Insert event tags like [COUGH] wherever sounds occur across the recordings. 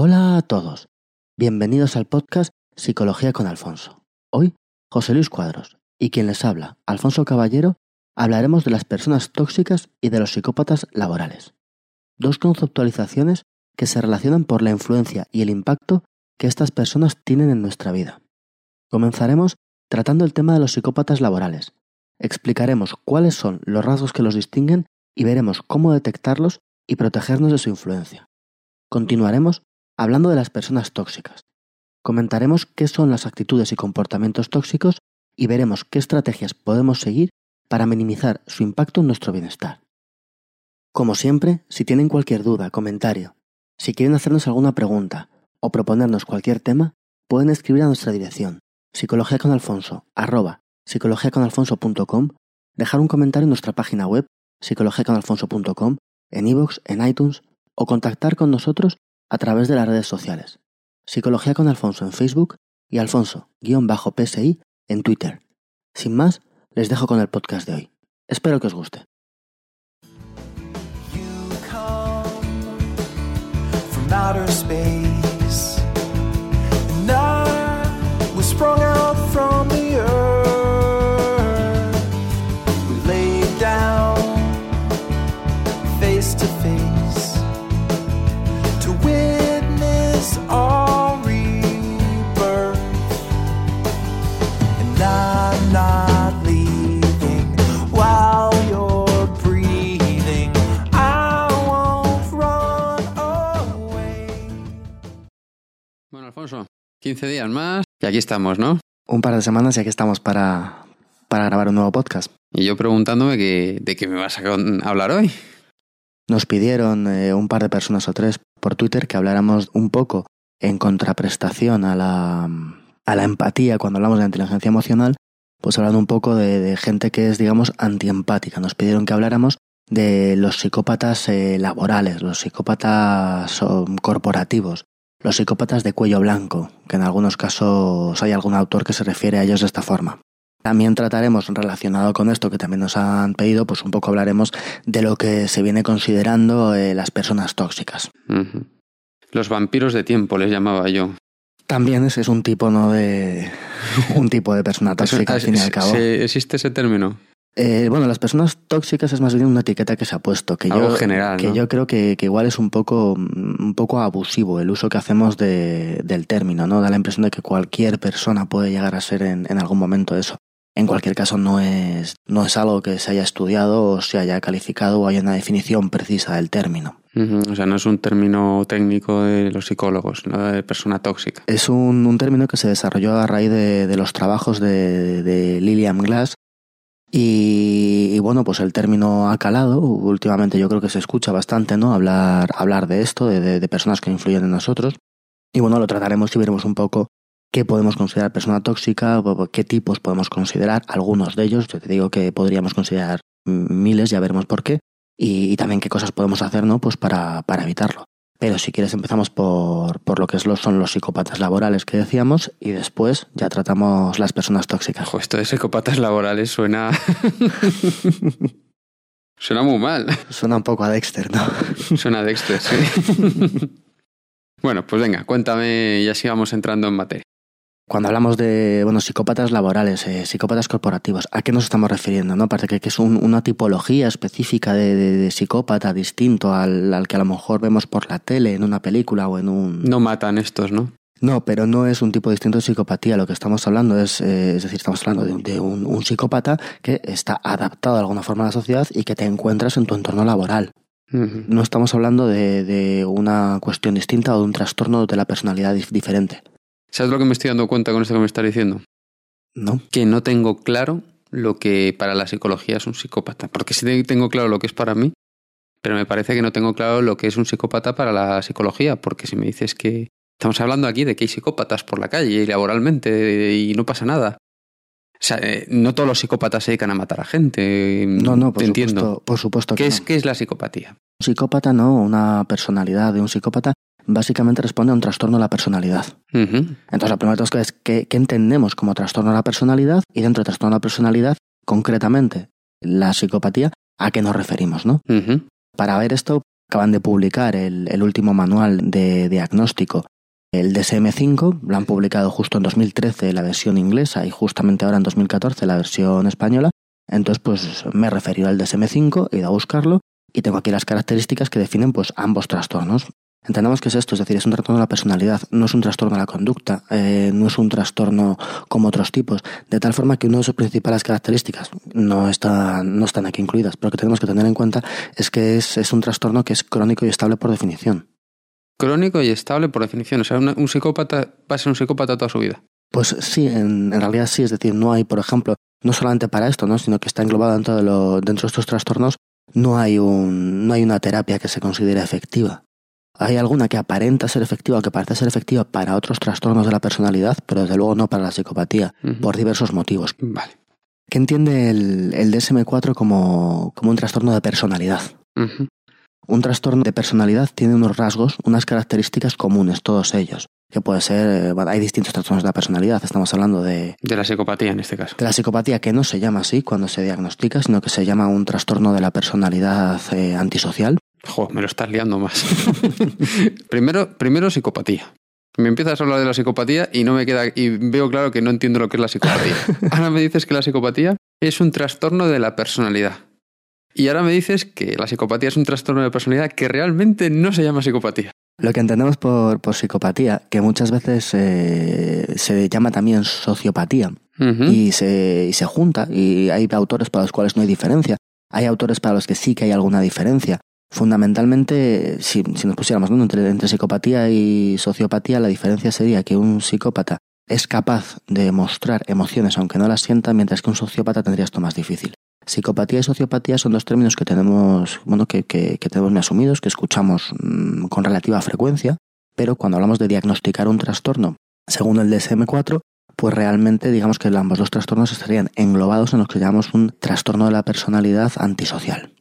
Hola a todos. Bienvenidos al podcast Psicología con Alfonso. Hoy, José Luis Cuadros y quien les habla, Alfonso Caballero, hablaremos de las personas tóxicas y de los psicópatas laborales. Dos conceptualizaciones que se relacionan por la influencia y el impacto que estas personas tienen en nuestra vida. Comenzaremos tratando el tema de los psicópatas laborales. Explicaremos cuáles son los rasgos que los distinguen y veremos cómo detectarlos y protegernos de su influencia. Continuaremos hablando de las personas tóxicas. Comentaremos qué son las actitudes y comportamientos tóxicos y veremos qué estrategias podemos seguir para minimizar su impacto en nuestro bienestar. Como siempre, si tienen cualquier duda, comentario, si quieren hacernos alguna pregunta o proponernos cualquier tema, pueden escribir a nuestra dirección psicologiaconalfonso.com, dejar un comentario en nuestra página web psicologiaconalfonso.com, en iVoox, en iTunes o contactar con nosotros a través de las redes sociales. Psicología con Alfonso en Facebook y Alfonso-PSI en Twitter. Sin más, les dejo con el podcast de hoy. Espero que os guste. 15 días más y aquí estamos, ¿no? Un par de semanas y aquí estamos para, para grabar un nuevo podcast. Y yo preguntándome que, de qué me vas a hablar hoy. Nos pidieron eh, un par de personas o tres por Twitter que habláramos un poco en contraprestación a la, a la empatía cuando hablamos de inteligencia emocional, pues hablando un poco de, de gente que es, digamos, antiempática. Nos pidieron que habláramos de los psicópatas eh, laborales, los psicópatas corporativos, los psicópatas de cuello blanco, que en algunos casos hay algún autor que se refiere a ellos de esta forma. También trataremos, relacionado con esto que también nos han pedido, pues un poco hablaremos de lo que se viene considerando eh, las personas tóxicas. Los vampiros de tiempo les llamaba yo. También ese es un tipo, ¿no? De. un tipo de persona [LAUGHS] tóxica, al fin y al cabo. ¿Existe ese término? Eh, bueno, las personas tóxicas es más bien una etiqueta que se ha puesto. Que Algo yo, general. Que ¿no? yo creo que, que, igual es un poco, un poco abusivo el uso que hacemos de, del término, ¿no? Da la impresión de que cualquier persona puede llegar a ser en, en algún momento eso. En cualquier caso, no es, no es algo que se haya estudiado o se haya calificado o haya una definición precisa del término. Uh -huh. O sea, no es un término técnico de los psicólogos, ¿no? de persona tóxica. Es un, un término que se desarrolló a raíz de, de los trabajos de, de Lillian Glass y, bueno, pues el término ha calado. Últimamente yo creo que se escucha bastante, ¿no? Hablar, hablar de esto, de personas que influyen en nosotros. Y bueno, lo trataremos y veremos un poco qué podemos considerar persona tóxica, qué tipos podemos considerar, algunos de ellos, yo te digo que podríamos considerar miles, ya veremos por qué, y, y también qué cosas podemos hacer, ¿no? Pues para, para evitarlo. Pero si quieres empezamos por, por lo que es lo, son los psicópatas laborales que decíamos y después ya tratamos las personas tóxicas. Ojo, esto de psicópatas laborales suena... [LAUGHS] suena muy mal. Suena un poco a Dexter, ¿no? [LAUGHS] Suena a Dexter, sí. [LAUGHS] bueno, pues venga, cuéntame y así vamos entrando en materia. Cuando hablamos de bueno, psicópatas laborales, eh, psicópatas corporativos, ¿a qué nos estamos refiriendo? ¿no? Aparte que, que es un, una tipología específica de, de, de psicópata distinto al, al, que a lo mejor vemos por la tele, en una película o en un... No matan estos, ¿no? No, pero no es un tipo distinto de psicopatía. Lo que estamos hablando es, eh, es decir, estamos hablando de, de un, un, psicópata que está adaptado de alguna forma a la sociedad y que te encuentras en tu entorno laboral. No estamos hablando de, de, una cuestión distinta o de un trastorno de la personalidad diferente. ¿Sabes lo que me estoy dando cuenta con esto que me estás diciendo? No. Que no tengo claro lo que para la psicología es un psicópata. Porque sí tengo claro lo que es para mí, pero me parece que no tengo claro lo que es un psicópata para la psicología. Porque si me dices que estamos hablando aquí de que hay psicópatas por la calle y laboralmente y no pasa nada. O sea, eh, no todos los psicópatas se dedican a matar a gente. No, no, por te supuesto, entiendo. Por supuesto ¿Qué, que es, no. ¿Qué es la psicopatía? Un psicópata no, una personalidad de un psicópata básicamente responde a un trastorno de la personalidad. Uh -huh. Entonces, la primera cosa es ¿qué, qué entendemos como trastorno de la personalidad y dentro de trastorno de la personalidad, concretamente, la psicopatía, ¿a qué nos referimos, no? Uh -huh. Para ver esto, acaban de publicar el, el último manual de diagnóstico el DSM5 lo han publicado justo en 2013 la versión inglesa y justamente ahora en 2014 la versión española. Entonces, pues me he referido al DSM5, he ido a buscarlo y tengo aquí las características que definen pues ambos trastornos. Entendemos que es esto, es decir, es un trastorno de la personalidad, no es un trastorno de la conducta, eh, no es un trastorno como otros tipos, de tal forma que una de sus principales características no, está, no están aquí incluidas, pero que tenemos que tener en cuenta es que es, es un trastorno que es crónico y estable por definición. Crónico y estable por definición. O sea, un psicópata va a ser un psicópata toda su vida. Pues sí, en, realidad sí. Es decir, no hay, por ejemplo, no solamente para esto, ¿no? sino que está englobado dentro de, lo, dentro de estos trastornos, no hay, un, no hay una terapia que se considere efectiva. Hay alguna que aparenta ser efectiva o que parece ser efectiva para otros trastornos de la personalidad, pero desde luego no para la psicopatía, por diversos motivos. Vale. ¿Qué entiende el, el DSM4 como, como un trastorno de personalidad? Un trastorno de personalidad tiene unos rasgos, unas características comunes, todos ellos. Que puede ser, eh, hay distintos trastornos de la personalidad, estamos hablando de... De la psicopatía en este caso. De la psicopatía que no se llama así cuando se diagnostica, sino que se llama un trastorno de la personalidad eh, antisocial. Me lo estás liando más. [LAUGHS] primero, primero psicopatía. Me empiezas a hablar de la psicopatía y no me queda y veo claro que no entiendo lo que es la psicopatía. [LAUGHS] Ahora me dices que la psicopatía es un trastorno de la personalidad. Y ahora me dices que la psicopatía es un trastorno de personalidad que realmente no se llama psicopatía. Lo que entendemos por, psicopatía, que muchas veces eh, se llama también sociopatía, y, se, se junta, y hay autores para los cuales no hay diferencia, hay autores para los que sí que hay alguna diferencia. Fundamentalmente, si, nos pusiéramos entre, entre psicopatía y sociopatía, la diferencia sería que un psicópata es capaz de mostrar emociones aunque no las sienta, mientras que un sociópata tendría esto más difícil. Psicopatía y sociopatía son dos términos que tenemos, bueno, que, que, tenemos muy asumidos, que escuchamos mm, con relativa frecuencia, pero cuando hablamos de diagnosticar un trastorno, según el DSM-4, pues realmente digamos que ambos dos trastornos estarían englobados en lo que llamamos un trastorno de la personalidad antisocial.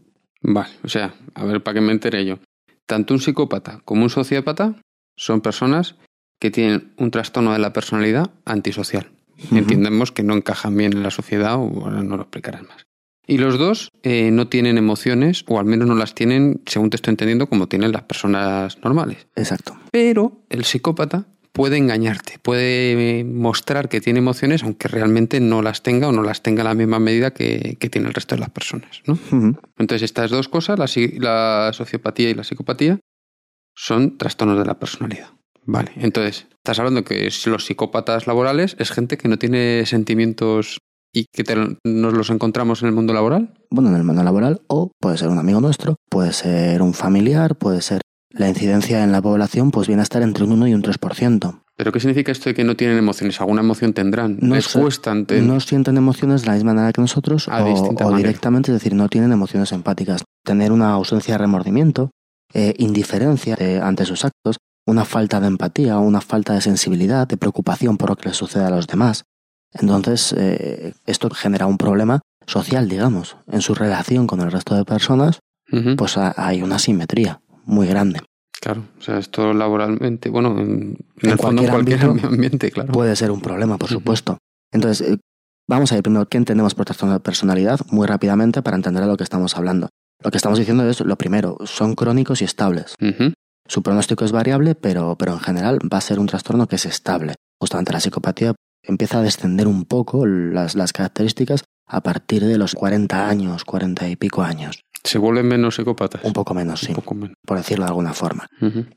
Vale, o sea, a ver, para que me entere yo. Tanto un psicópata como un sociópata son personas que tienen un trastorno de la personalidad antisocial. Entendemos que no encajan bien en la sociedad, o ahora no lo explicarás más. Y los dos eh, no tienen emociones, o al menos no las tienen, según te estoy entendiendo, como tienen las personas normales. Exacto. Pero el psicópata puede engañarte, puede mostrar que tiene emociones, aunque realmente no las tenga o no las tenga a la misma medida que, tiene el resto de las personas. ¿no? Entonces, estas dos cosas, la, la sociopatía y la psicopatía, son trastornos de la personalidad. Vale, entonces, estás hablando que los psicópatas laborales es gente que no tiene sentimientos y que nos los encontramos en el mundo laboral? Bueno, en el mundo laboral o puede ser un amigo nuestro, puede ser un familiar, puede ser la incidencia en la población pues viene a estar entre un 1 y un 3%. ¿Pero qué significa esto de que no tienen emociones? ¿Alguna emoción tendrán? No ¿Les cuesta No sienten emociones de la misma manera que nosotros ah, o, directamente, es decir, no tienen emociones empáticas. Tener una ausencia de remordimiento, eh, indiferencia eh, ante sus actos, una falta de empatía, una falta de sensibilidad, de preocupación por lo que les sucede a los demás. Entonces, eh, esto genera un problema social, digamos, en su relación con el resto de personas, pues hay una simetría muy grande. Claro, o sea, esto laboralmente, bueno, en, el fondo en cualquier ambiente, claro. Puede ser un problema, por supuesto. Entonces, eh, vamos a ver primero qué entendemos por trastorno de personalidad muy rápidamente para entender de lo que estamos hablando. Lo que estamos diciendo es, lo primero, son crónicos y estables. Su pronóstico es variable, pero, pero en general va a ser un trastorno que es estable. Justamente la psicopatía empieza a descender un poco las, las características a partir de los 40 años, 40 y pico años. ¿Se vuelven menos psicópatas? Un poco menos, sí. Por decirlo de alguna forma.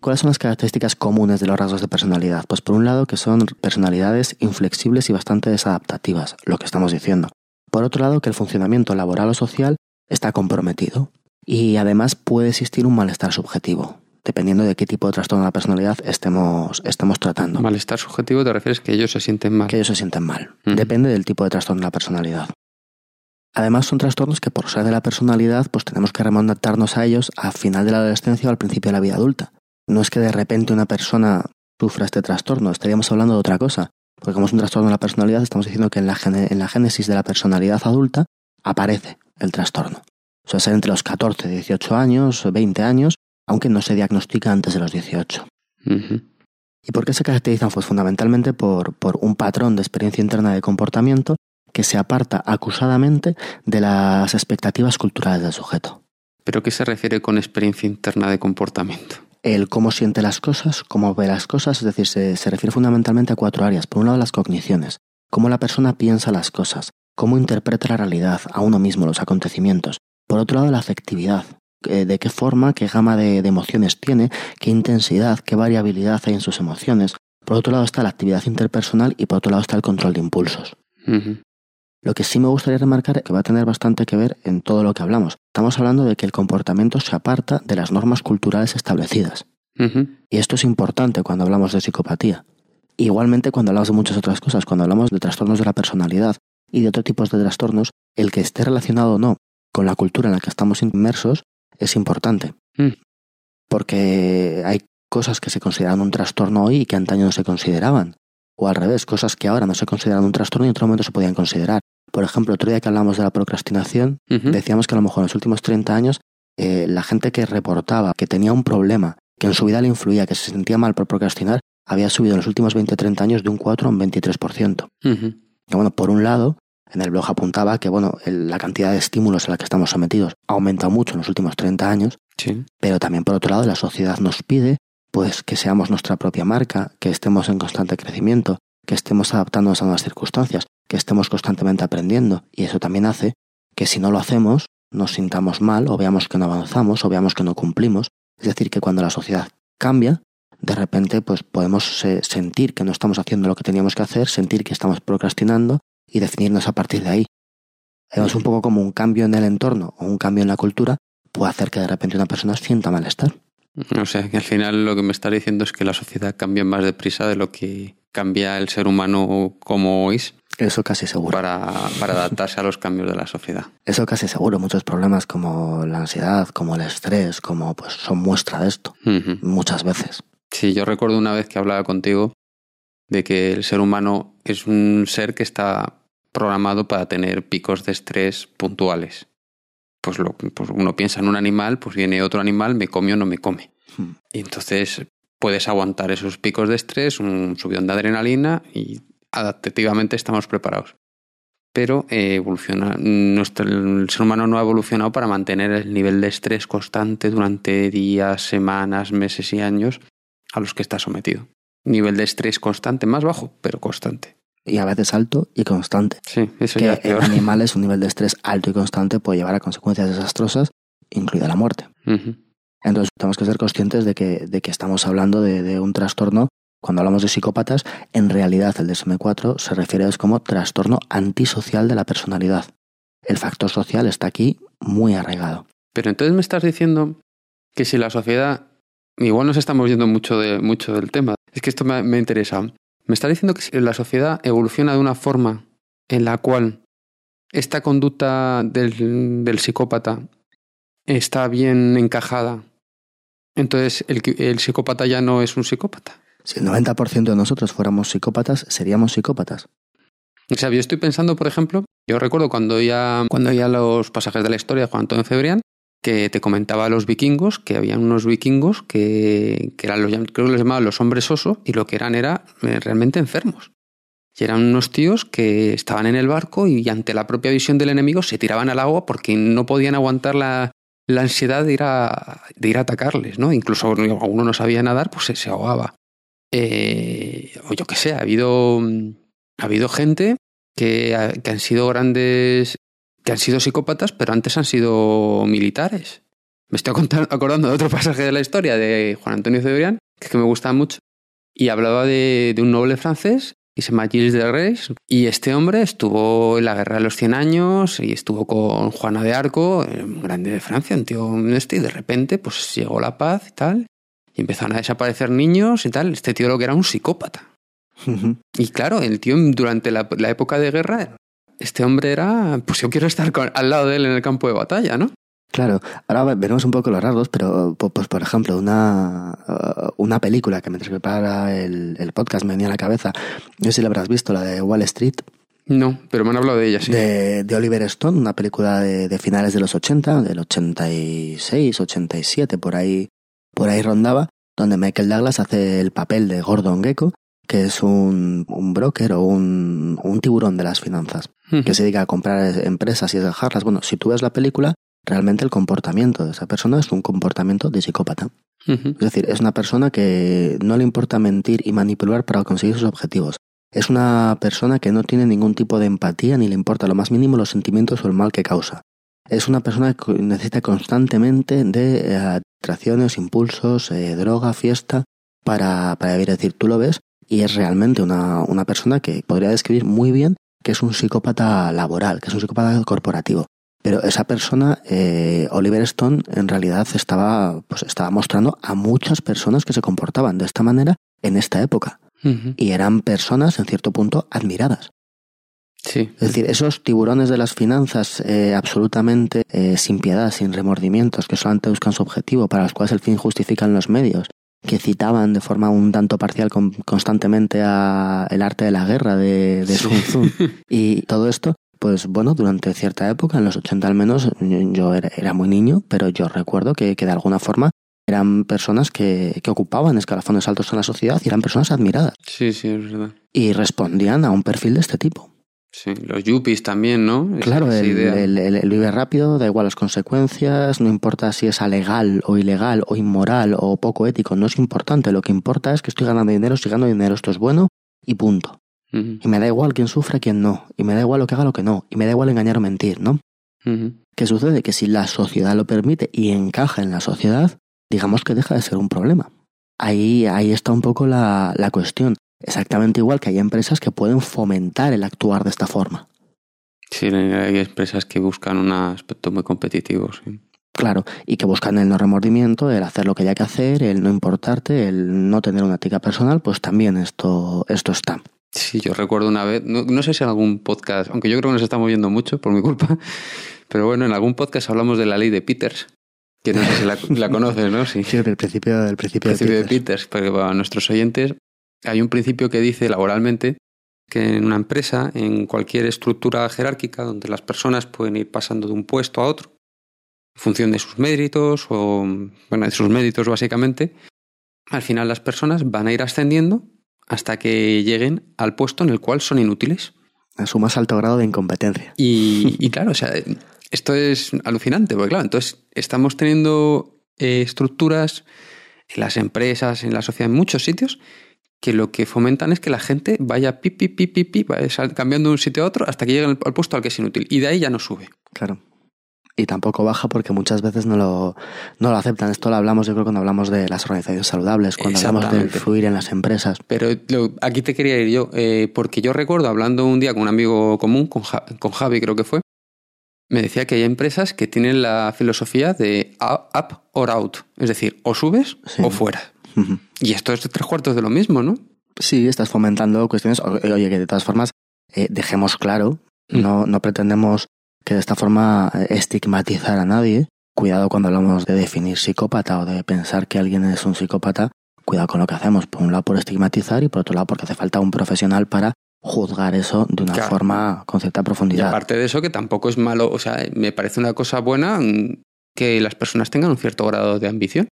¿Cuáles son las características comunes de los rasgos de personalidad? Pues por un lado que son personalidades inflexibles y bastante desadaptativas, lo que estamos diciendo. Por otro lado que el funcionamiento laboral o social está comprometido. Y además puede existir un malestar subjetivo dependiendo de qué tipo de trastorno de la personalidad estemos, estemos tratando. Malestar subjetivo te refieres que ellos se sienten mal. Que ellos se sienten mal. Depende del tipo de trastorno de la personalidad. Además son trastornos que por ser de la personalidad pues tenemos que remontarnos a ellos al final de la adolescencia o al principio de la vida adulta. No es que de repente una persona sufra este trastorno, estaríamos hablando de otra cosa. Porque como es un trastorno de la personalidad, estamos diciendo que en la, en la génesis de la personalidad adulta aparece el trastorno. Suele ser entre los 14, 18 años, 20 años, aunque no se diagnostica antes de los 18. ¿Y por qué se caracterizan? Pues fundamentalmente por, por un patrón de experiencia interna de comportamiento que se aparta acusadamente de las expectativas culturales del sujeto. ¿Pero qué se refiere con experiencia interna de comportamiento? El cómo siente las cosas, cómo ve las cosas, es decir, se, se refiere fundamentalmente a cuatro áreas. Por un lado, las cogniciones, cómo la persona piensa las cosas, cómo interpreta la realidad, a uno mismo, los acontecimientos. Por otro lado, la afectividad, eh, de qué forma, qué gama de, emociones tiene, qué intensidad, qué variabilidad hay en sus emociones. Por otro lado está la actividad interpersonal y por otro lado está el control de impulsos. Lo que sí me gustaría remarcar que va a tener bastante que ver en todo lo que hablamos. Estamos hablando de que el comportamiento se aparta de las normas culturales establecidas. Y esto es importante cuando hablamos de psicopatía. Igualmente cuando hablamos de muchas otras cosas, cuando hablamos de trastornos de la personalidad y de otro tipos de trastornos, el que esté relacionado o no con la cultura en la que estamos inmersos es importante. Mm. Porque hay cosas que se consideran un trastorno hoy y que antaño no se consideraban. O al revés, cosas que ahora no se consideran un trastorno y en otro momento se podían considerar. Por ejemplo, otro día que hablamos de la procrastinación, decíamos que a lo mejor en los últimos 30 años eh, la gente que reportaba que tenía un problema, que en su vida le influía, que se sentía mal por procrastinar, había subido en los últimos 20-30 años de un 4 a un 23%. Que bueno, por un lado, en el blog apuntaba que bueno, la cantidad de estímulos a la que estamos sometidos ha aumentado mucho en los últimos 30 años, sí. pero también por otro lado la sociedad nos pide pues que seamos nuestra propia marca, que estemos en constante crecimiento, que estemos adaptándonos a nuevas circunstancias, que estemos constantemente aprendiendo y eso también hace que si no lo hacemos nos sintamos mal o veamos que no avanzamos o veamos que no cumplimos. Es decir, que cuando la sociedad cambia, de repente pues podemos sentir que no estamos haciendo lo que teníamos que hacer, sentir que estamos procrastinando y definirnos a partir de ahí. Es un poco como un cambio en el entorno o un cambio en la cultura puede hacer que de repente una persona sienta malestar. O sea, que al final lo que me está diciendo es que la sociedad cambia más deprisa de lo que cambia el ser humano como es. Eso casi seguro. Para, para adaptarse a los cambios de la sociedad. Eso casi seguro. Muchos problemas como la ansiedad, como el estrés, como pues son muestra de esto. Muchas veces. Sí, yo recuerdo una vez que hablaba contigo de que el ser humano es un ser que está programado para tener picos de estrés puntuales. Pues, lo, pues uno piensa en un animal, pues viene otro animal, me come o no me come. Hmm. Y entonces puedes aguantar esos picos de estrés, un subidón de adrenalina y adaptativamente estamos preparados. Pero eh, evoluciona, nuestro, el ser humano no ha evolucionado para mantener el nivel de estrés constante durante días, semanas, meses y años a los que está sometido. Nivel de estrés constante, más bajo, pero constante y a veces alto y constante. Sí, eso que ya es en animales un nivel de estrés alto y constante puede llevar a consecuencias desastrosas, incluida la muerte. Entonces tenemos que ser conscientes de que, de que estamos hablando de, un trastorno. Cuando hablamos de psicópatas, en realidad el DSM-4 se refiere a como trastorno antisocial de la personalidad. El factor social está aquí muy arraigado. Pero entonces me estás diciendo que si la sociedad, igual nos estamos yendo mucho, de, mucho del tema, es que esto me, me interesa. Me está diciendo que si la sociedad evoluciona de una forma en la cual esta conducta del, psicópata está bien encajada, entonces el, el psicópata ya no es un psicópata. Si el 90% de nosotros fuéramos psicópatas, seríamos psicópatas. O sea, yo estoy pensando, por ejemplo, yo recuerdo cuando ya, cuando ya los pasajes de la historia de Juan Antonio Cebrián, que te comentaba a los vikingos, que había unos vikingos que, que eran los, creo que los llamaban los hombres oso, y lo que eran era eh, realmente enfermos. Y eran unos tíos que estaban en el barco y ante la propia visión del enemigo se tiraban al agua porque no podían aguantar la, la ansiedad de ir, a, atacarles, ¿no? Incluso uno no sabía nadar, pues se, ahogaba. Eh, o yo qué sé, ha habido, ha habido gente que, que han sido grandes que han sido psicópatas, pero antes han sido militares. Me estoy acordando de otro pasaje de la historia de Juan Antonio Cebrián, que, me gusta mucho, y hablaba de, un noble francés que se llama Gilles de Reis, y este hombre estuvo en la Guerra de los Cien Años y estuvo con Juana de Arco, un grande de Francia, un tío este, y de repente pues llegó la paz y tal, y empezaron a desaparecer niños y tal. Este tío lo que era un psicópata. Y claro, el tío durante la, la, época de guerra este hombre era, pues yo quiero estar al lado de él en el campo de batalla, ¿no? Claro, ahora veremos un poco los rasgos, pero pues por ejemplo, una, uh, una película que mientras prepara el, el podcast me venía a la cabeza, no sé si la habrás visto, la de Wall Street. No, pero me han hablado de ella, sí. De, de Oliver Stone, una película de, de, finales de los 80, del 86, 87, por ahí, por ahí rondaba, donde Michael Douglas hace el papel de Gordon Gecko, que es un, un broker o un, un, tiburón de las finanzas, que se dedica a comprar empresas y dejarlas. Bueno, si tú ves la película, realmente el comportamiento de esa persona es un comportamiento de psicópata. Es decir, es una persona que no le importa mentir y manipular para conseguir sus objetivos. Es una persona que no tiene ningún tipo de empatía ni le importa lo más mínimo los sentimientos o el mal que causa. Es una persona que necesita constantemente de eh, atracciones, impulsos, eh, droga, fiesta para, para vivir. Es decir, tú lo ves y es realmente una, una persona que podría describir muy bien que es un psicópata laboral, que es un psicópata corporativo. Pero esa persona, eh, Oliver Stone, en realidad estaba, pues estaba mostrando a muchas personas que se comportaban de esta manera en esta época. Y eran personas, en cierto punto, admiradas. Sí. Es decir, esos tiburones de las finanzas eh, absolutamente eh, sin piedad, sin remordimientos, que solamente buscan su objetivo, para los cuales el fin justifican los medios, que citaban de forma un tanto parcial constantemente a el arte de la guerra de, de Sun Tzu [LAUGHS] y todo esto, pues bueno, durante cierta época, en los 80 al menos, yo era, muy niño, pero yo recuerdo que, que de alguna forma eran personas que, que, ocupaban escalafones altos en la sociedad y eran personas admiradas. Sí, sí, es verdad. Y respondían a un perfil de este tipo. Sí, los yuppies también, ¿no? claro, el, el, el, vive rápido, da igual las consecuencias, no importa si es alegal o ilegal o inmoral o poco ético, no es importante. Lo que importa es que estoy ganando dinero, estoy ganando dinero, esto es bueno y punto. Y me da igual quién sufre, quién no. Y me da igual lo que haga, lo que no. Y me da igual engañar o mentir, ¿no? ¿Qué sucede? Que si la sociedad lo permite y encaja en la sociedad, digamos que deja de ser un problema. Ahí, ahí está un poco la, la cuestión. Exactamente igual que hay empresas que pueden fomentar el actuar de esta forma. Sí, hay empresas que buscan un aspecto muy competitivo. Sí. Claro, y que buscan el no remordimiento, el hacer lo que haya que hacer, el no importarte, el no tener una ética personal, pues también esto, esto está. Sí, yo recuerdo una vez, no, no, sé si en algún podcast, aunque yo creo que nos está moviendo mucho por mi culpa, [LAUGHS] pero bueno, en algún podcast hablamos de la ley de Peters, que no sé si la, la [LAUGHS] conoces, ¿no? Sí, sí del principio, del principio, principio de, Peters. de Peters, porque para nuestros oyentes hay un principio que dice laboralmente que en una empresa, en cualquier estructura jerárquica donde las personas pueden ir pasando de un puesto a otro, en función de sus méritos o, bueno, de sus méritos básicamente, al final las personas van a ir ascendiendo hasta que lleguen al puesto en el cual son inútiles. A su más alto grado de incompetencia. Y, y claro, o sea, esto es alucinante, porque claro, entonces estamos teniendo eh, estructuras en las empresas, en la sociedad, en muchos sitios, que lo que fomentan es que la gente vaya pi, pi, pi, pi, pi, cambiando de un sitio a otro hasta que llegue al puesto al que es inútil. Y de ahí ya no sube. Claro. Y tampoco baja porque muchas veces no lo, no lo aceptan. Esto lo hablamos, yo creo, cuando hablamos de las organizaciones saludables, cuando hablamos de fluir en las empresas. Pero lo, aquí te quería ir yo, eh, porque yo recuerdo hablando un día con un amigo común, con, ja, con Javi creo que fue, me decía que hay empresas que tienen la filosofía de up or out. Es decir, o subes sí. o fuera. Uh -huh. Y esto es tres cuartos de lo mismo, ¿no? Sí, estás fomentando cuestiones. Oye, que de todas formas, eh, dejemos claro, mm. no, no pretendemos que de esta forma eh, estigmatizar a nadie. Cuidado cuando hablamos de definir psicópata o de pensar que alguien es un psicópata. Cuidado con lo que hacemos. Por un lado por estigmatizar y por otro lado porque hace falta un profesional para juzgar eso de una claro. forma con cierta profundidad. Y aparte de eso, que tampoco es malo, o sea, me parece una cosa buena que las personas tengan un cierto grado de ambición.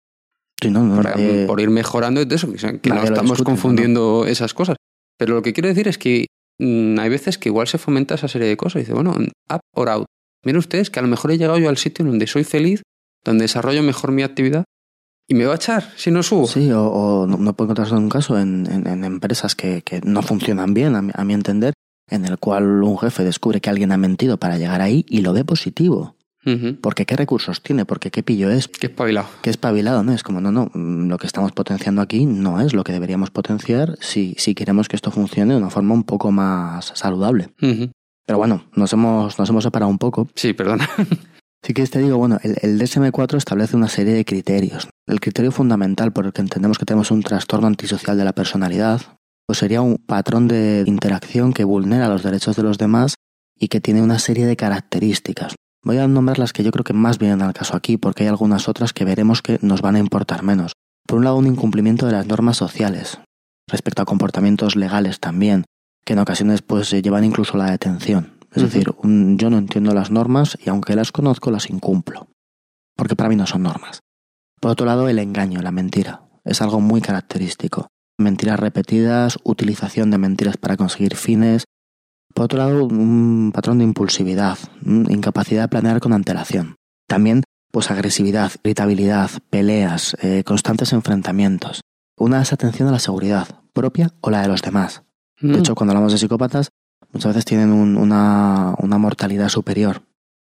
Sí, no, no, por, eh, por, ir mejorando y todo eso, que, que no estamos discute, confundiendo no, esas cosas. Pero lo que quiero decir es que mmm, hay veces que igual se fomenta esa serie de cosas. Dice, bueno, up or out. Miren ustedes que a lo mejor he llegado yo al sitio donde soy feliz, donde desarrollo mejor mi actividad y me va a echar si no subo. Sí, o, no, no, puedo encontrarse un caso en, empresas que, no funcionan bien, a mi entender, en el cual un jefe descubre que alguien ha mentido para llegar ahí y lo ve positivo. Uh -huh. Porque qué recursos tiene, porque qué pillo es. Qué espabilado. Qué espabilado, ¿no? Es como, no, no, lo que estamos potenciando aquí no es lo que deberíamos potenciar si, si queremos que esto funcione de una forma un poco más saludable. Uh -huh. Pero bueno, nos hemos, nos hemos separado un poco. Sí, perdona. [LAUGHS] Sí que te digo, bueno, el, el DSM-4 establece una serie de criterios. El criterio fundamental por el que entendemos que tenemos un trastorno antisocial de la personalidad, pues sería un patrón de interacción que vulnera los derechos de los demás y que tiene una serie de características. Voy a nombrar las que yo creo que más vienen al caso aquí, porque hay algunas otras que veremos que nos van a importar menos. Por un lado, un incumplimiento de las normas sociales, respecto a comportamientos legales también, que en ocasiones pues llevan incluso a la detención. Es uh -huh. decir, un, yo no entiendo las normas y aunque las conozco, las incumplo. Porque para mí no son normas. Por otro lado, el engaño, la mentira. Es algo muy característico. Mentiras repetidas, utilización de mentiras para conseguir fines. Por otro lado, un patrón de impulsividad, incapacidad de planear con antelación. También, pues agresividad, irritabilidad, peleas, eh, constantes enfrentamientos. Una desatención a la seguridad, propia o la de los demás. De Mm. hecho, cuando hablamos de psicópatas, muchas veces tienen un- una, una mortalidad superior,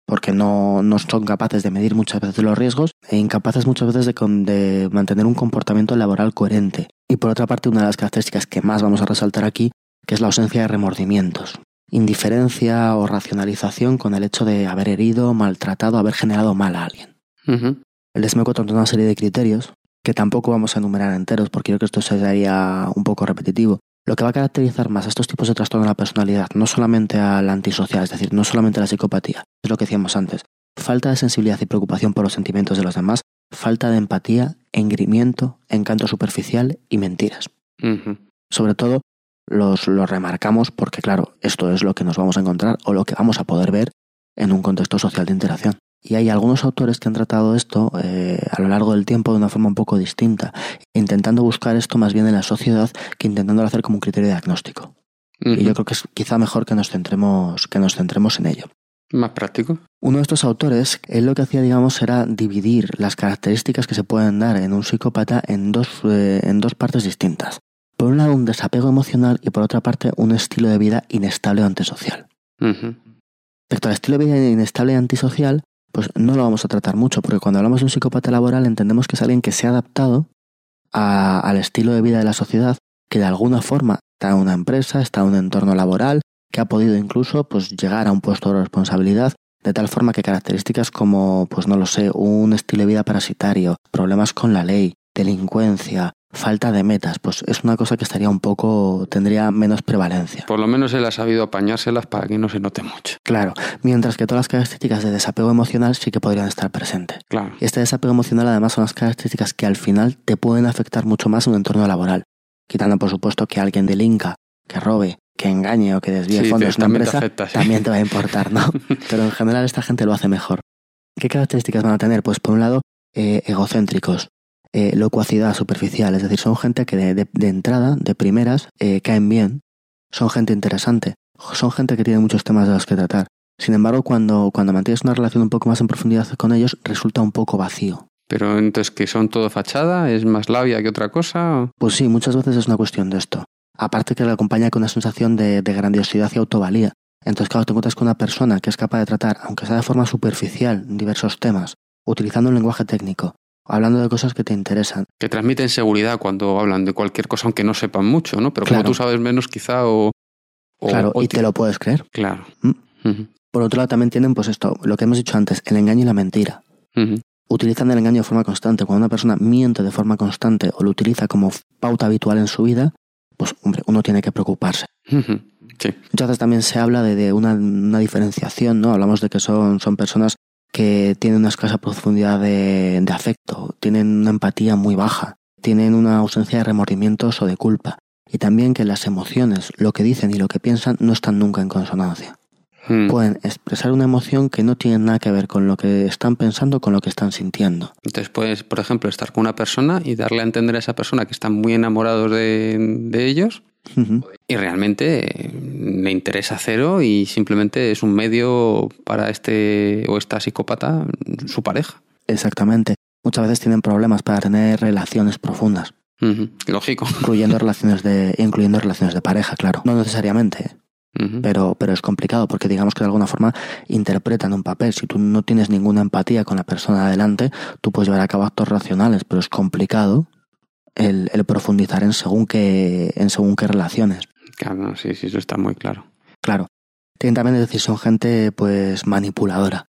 porque no, no son capaces de medir muchas veces los riesgos e incapaces muchas veces de, con- de mantener un comportamiento laboral coherente. Y por otra parte, una de las características que más vamos a resaltar aquí, que es la ausencia de remordimientos. Indiferencia o racionalización con el hecho de haber herido, maltratado, haber generado mal a alguien. Ujú. El DSM contiene una serie de criterios que tampoco vamos a enumerar enteros porque creo que esto sería un poco repetitivo. Lo que va a caracterizar más a estos tipos de trastorno de la personalidad, no solamente al antisocial, es decir, no solamente a la psicopatía, es lo que decíamos antes. Falta de sensibilidad y preocupación por los sentimientos de los demás, falta de empatía, engrimiento, encanto superficial y mentiras. Sobre todo los, los remarcamos porque, claro, esto es lo que nos vamos a encontrar o lo que vamos a poder ver en un contexto social de interacción. Y hay algunos autores que han tratado esto eh, a lo largo del tiempo de una forma un poco distinta, intentando buscar esto más bien en la sociedad que intentándolo hacer como un criterio diagnóstico. Y yo creo que es quizá mejor que nos centremos, que nos centremos en ello. Más práctico. Uno de estos autores, él lo que hacía, digamos, era dividir las características que se pueden dar en un psicópata en dos, eh, en dos partes distintas. Por un lado, un desapego emocional y por otra parte, un estilo de vida inestable o antisocial. Respecto al estilo de vida inestable y antisocial, pues no lo vamos a tratar mucho, porque cuando hablamos de un psicópata laboral entendemos que es alguien que se ha adaptado a- al estilo de vida de la sociedad, que de alguna forma está en una empresa, está en un entorno laboral, que ha podido incluso pues, llegar a un puesto de responsabilidad, de tal forma que características como, pues no lo sé, un estilo de vida parasitario, problemas con la ley, delincuencia, falta de metas, pues es una cosa que estaría un poco, tendría menos prevalencia. Por lo menos él ha sabido apañárselas para que no se note mucho. Claro, mientras que todas las características de desapego emocional sí que podrían estar presentes. Claro. Este desapego emocional además son las características que al final te pueden afectar mucho más en un entorno laboral, quitando por supuesto que alguien delinca, que robe, que engañe o que desvíe Sí, fondos de una también te empresa, afecta, sí. también te va a importar, ¿no? [LAUGHS] Pero en general esta gente lo hace mejor. ¿Qué características van a tener? Pues por un lado, eh, egocéntricos, eh, locuacidad superficial, es decir, son gente que de, de- de entrada, de primeras, eh, caen bien, son gente interesante, son gente que tiene muchos temas de los que tratar. Sin embargo, cuando, cuando mantienes una relación un poco más en profundidad con ellos, resulta un poco vacío. Pero entonces que son todo fachada, es más labia que otra cosa. Pues sí, muchas veces es una cuestión de esto. Aparte que le acompaña con una sensación de, de grandiosidad y autovalía. Entonces, claro, te encuentras con una persona que es capaz de tratar, aunque sea de forma superficial, diversos temas, utilizando un lenguaje técnico, hablando de cosas que te interesan. Que transmiten seguridad cuando hablan de cualquier cosa, aunque no sepan mucho, ¿no? Pero Claro. como tú sabes menos, quizá o. o- claro, o y te lo puedes creer. Claro. Mm. Por otro lado, también tienen, pues esto, lo que hemos dicho antes, el engaño y la mentira. Utilizan el engaño de forma constante. Cuando una persona miente de forma constante o lo utiliza como pauta habitual en su vida, pues, hombre, uno tiene que preocuparse. Ujú. Sí. Muchas veces también se habla de, de una, una diferenciación, ¿no? Hablamos de que son, son personas que tienen una escasa profundidad de, de afecto, tienen una empatía muy baja, tienen una ausencia de remordimientos o de culpa. Y también que las emociones, lo que dicen y lo que piensan, no están nunca en consonancia. Mm. Pueden expresar una emoción que no tiene nada que ver con lo que están pensando, con lo que están sintiendo. Entonces puedes, por ejemplo, estar con una persona y darle a entender a esa persona que están muy enamorados de, de ellos Y realmente eh, le interesa cero y simplemente es un medio para este o esta psicópata, su pareja. Exactamente. Muchas veces tienen problemas para tener relaciones profundas. Lógico. incluyendo [LAUGHS] relaciones de, incluyendo relaciones de pareja, claro. No necesariamente, ¿eh? Pero, pero es complicado porque digamos que de alguna forma interpretan un papel. Si tú no tienes ninguna empatía con la persona de adelante, tú puedes llevar a cabo actos racionales, pero es complicado el, el profundizar en según qué, en según qué relaciones. Claro, sí, sí, eso está muy claro. Claro. Tienen también, es decir, son gente pues manipuladora,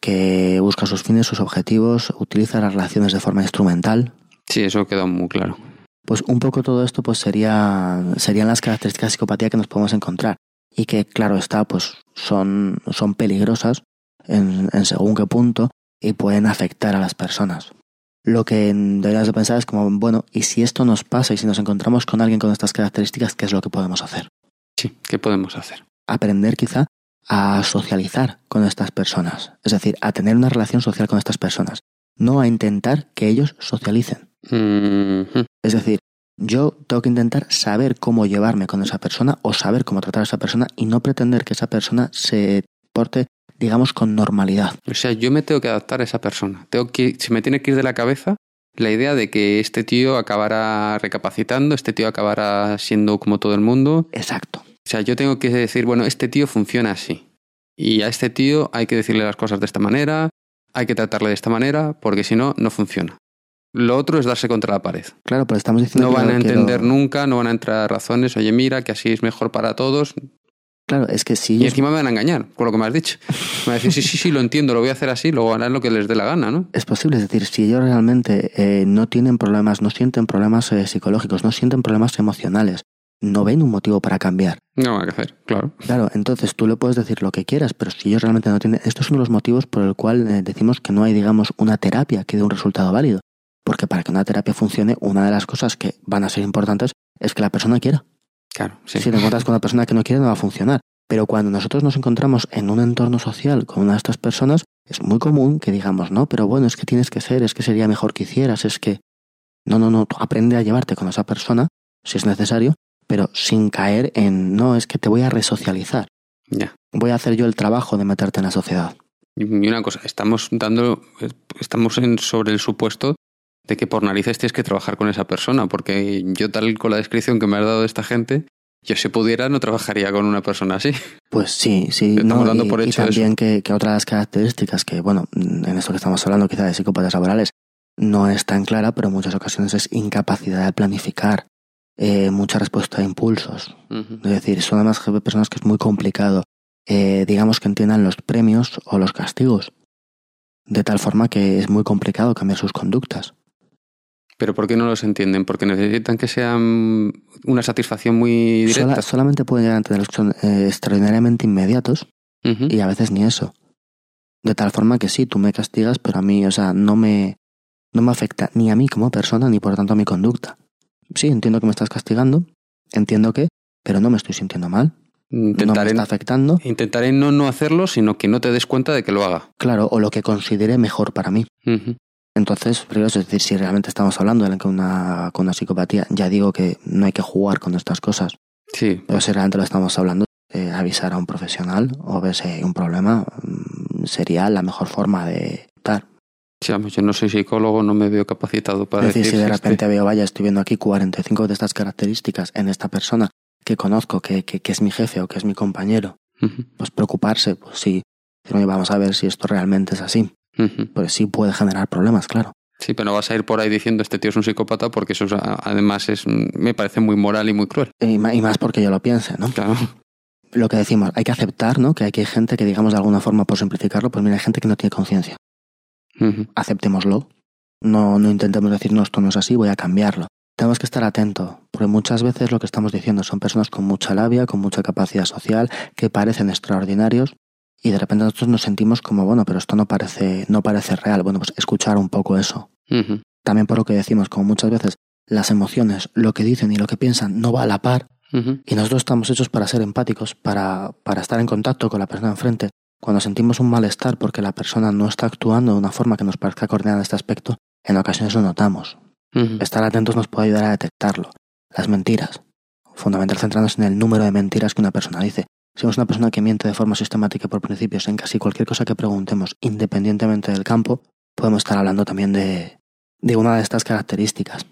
que busca sus fines, sus objetivos, utiliza las relaciones de forma instrumental. Sí, eso queda muy claro. Pues un poco todo esto pues sería, serían las características de psicopatía que nos podemos encontrar. Y que, claro está, pues son, son peligrosas en, en según qué punto y pueden afectar a las personas. Lo que deberías de pensar es como, bueno, ¿y si esto nos pasa y si nos encontramos con alguien con estas características, qué es lo que podemos hacer? Sí, ¿qué podemos hacer? aprender quizá a socializar con estas personas, es decir, a tener una relación social con estas personas, no a intentar que ellos socialicen. Es decir, yo tengo que intentar saber cómo llevarme con esa persona o saber cómo tratar a esa persona y no pretender que esa persona se porte digamos, con normalidad. O sea, yo me tengo que adaptar a esa persona. Tengo que, se me tiene que ir de la cabeza la idea de que este tío acabará recapacitando, este tío acabará siendo como todo el mundo. Exacto. O sea, yo tengo que decir, bueno, este tío funciona así. Y a este tío hay que decirle las cosas de esta manera, hay que tratarle de esta manera, porque si no, no funciona. Lo otro es darse contra la pared. Claro, pero estamos diciendo No que van a quiero- entender nunca, no van a entrar razones, oye, mira, que así es mejor para todos. Claro, es que si Y ellos- encima me van a engañar, con lo que me has dicho. Me van a decir, sí, sí, sí, lo entiendo, lo voy a hacer así, luego harán lo que les dé la gana, ¿no? es posible, es decir, si ellos realmente eh, no tienen problemas, no sienten problemas eh, psicológicos, no sienten problemas emocionales, no ven un motivo para cambiar. No hay que hacer, claro. Claro, entonces tú le puedes decir lo que quieras, pero si ellos realmente no tienen... Esto es uno de los motivos por el cual eh, decimos que no hay, digamos, una terapia que dé un resultado válido. Porque para que una terapia funcione, una de las cosas que van a ser importantes es que la persona quiera. Claro, sí. Si te encuentras con una persona que no quiere, no va a funcionar. Pero cuando nosotros nos encontramos en un entorno social con una de estas personas, es muy común que digamos, no, pero bueno, es que tienes que ser, es que sería mejor que hicieras, es que... No, no, no, aprende a llevarte con esa persona, si es necesario, pero sin caer en, no, es que te voy a resocializar. Ya. Voy a hacer yo el trabajo de meterte en la sociedad. Y una cosa, estamos dando, estamos en, sobre el supuesto de que por narices tienes que trabajar con esa persona, porque yo tal con la descripción que me has dado de esta gente, yo si pudiera no trabajaría con una persona así. Pues sí, sí. Estamos no, dando y, por y hecho también que, que otra de las características que, bueno, en esto que estamos hablando quizá de psicópatas laborales, no es tan clara, pero en muchas ocasiones es incapacidad de planificar, eh, mucha respuesta a impulsos. Es decir, son además personas que es muy complicado, eh, digamos, que entiendan los premios o los castigos. De tal forma que es muy complicado cambiar sus conductas. Pero ¿por qué no los entienden? Porque necesitan que sean una satisfacción muy directa. Sola- solamente pueden llegar a entender que son eh, extraordinariamente inmediatos y a veces ni eso. De tal forma que sí, tú me castigas, pero a mí, o sea, no me, no me afecta ni a mí como persona, ni por tanto a mi conducta. Sí, entiendo que me estás castigando, entiendo que, pero no me estoy sintiendo mal, no me Intentaré, está afectando, intentaré no, no hacerlo, sino que no te des cuenta de que lo haga. claro, o lo que considere mejor para mí. Entonces, primero, es decir, si realmente estamos hablando de una, con una psicopatía, ya digo que no hay que jugar con estas cosas, Sí, pero si realmente lo estamos hablando, eh, avisar a un profesional o ver si hay un problema mm, sería la mejor forma de dar. sí, vamos, yo no soy psicólogo, no me veo capacitado para Es decir, si decir de este- repente veo, vaya, estoy viendo aquí 45 de estas características en esta persona que conozco, que, que, que es mi jefe o que es mi compañero, pues preocuparse, pues sí, decir, "Oye, vamos a ver si esto realmente es así. Ujú. Pues sí puede generar problemas, claro. Sí, pero no vas a ir por ahí diciendo este tío es un psicópata porque eso es, además es me parece muy moral y muy cruel. Y más porque yo lo piense, ¿no? Claro. Lo que decimos, hay que aceptar, ¿no? Que hay, que hay gente que, digamos, de alguna forma, por simplificarlo, pues mira, hay gente que no tiene conciencia. Aceptémoslo. No, no intentemos decir, no, esto no es así, voy a cambiarlo. Tenemos que estar atentos, porque muchas veces lo que estamos diciendo son personas con mucha labia, con mucha capacidad social, que parecen extraordinarios, y de repente nosotros nos sentimos como, bueno, pero esto no parece, no parece real. Bueno, pues escuchar un poco eso. También por lo que decimos, como muchas veces las emociones, lo que dicen y lo que piensan no va a la par, y nosotros estamos hechos para ser empáticos, para, para estar en contacto con la persona enfrente. Cuando sentimos un malestar porque la persona no está actuando de una forma que nos parezca coordinada en este aspecto, en ocasiones lo notamos. Estar atentos nos puede ayudar a detectarlo. Las mentiras. Fundamental centrarnos en el número de mentiras que una persona dice. Es una persona que miente de forma sistemática por principios en casi cualquier cosa que preguntemos, independientemente del campo, podemos estar hablando también de, de una de estas características.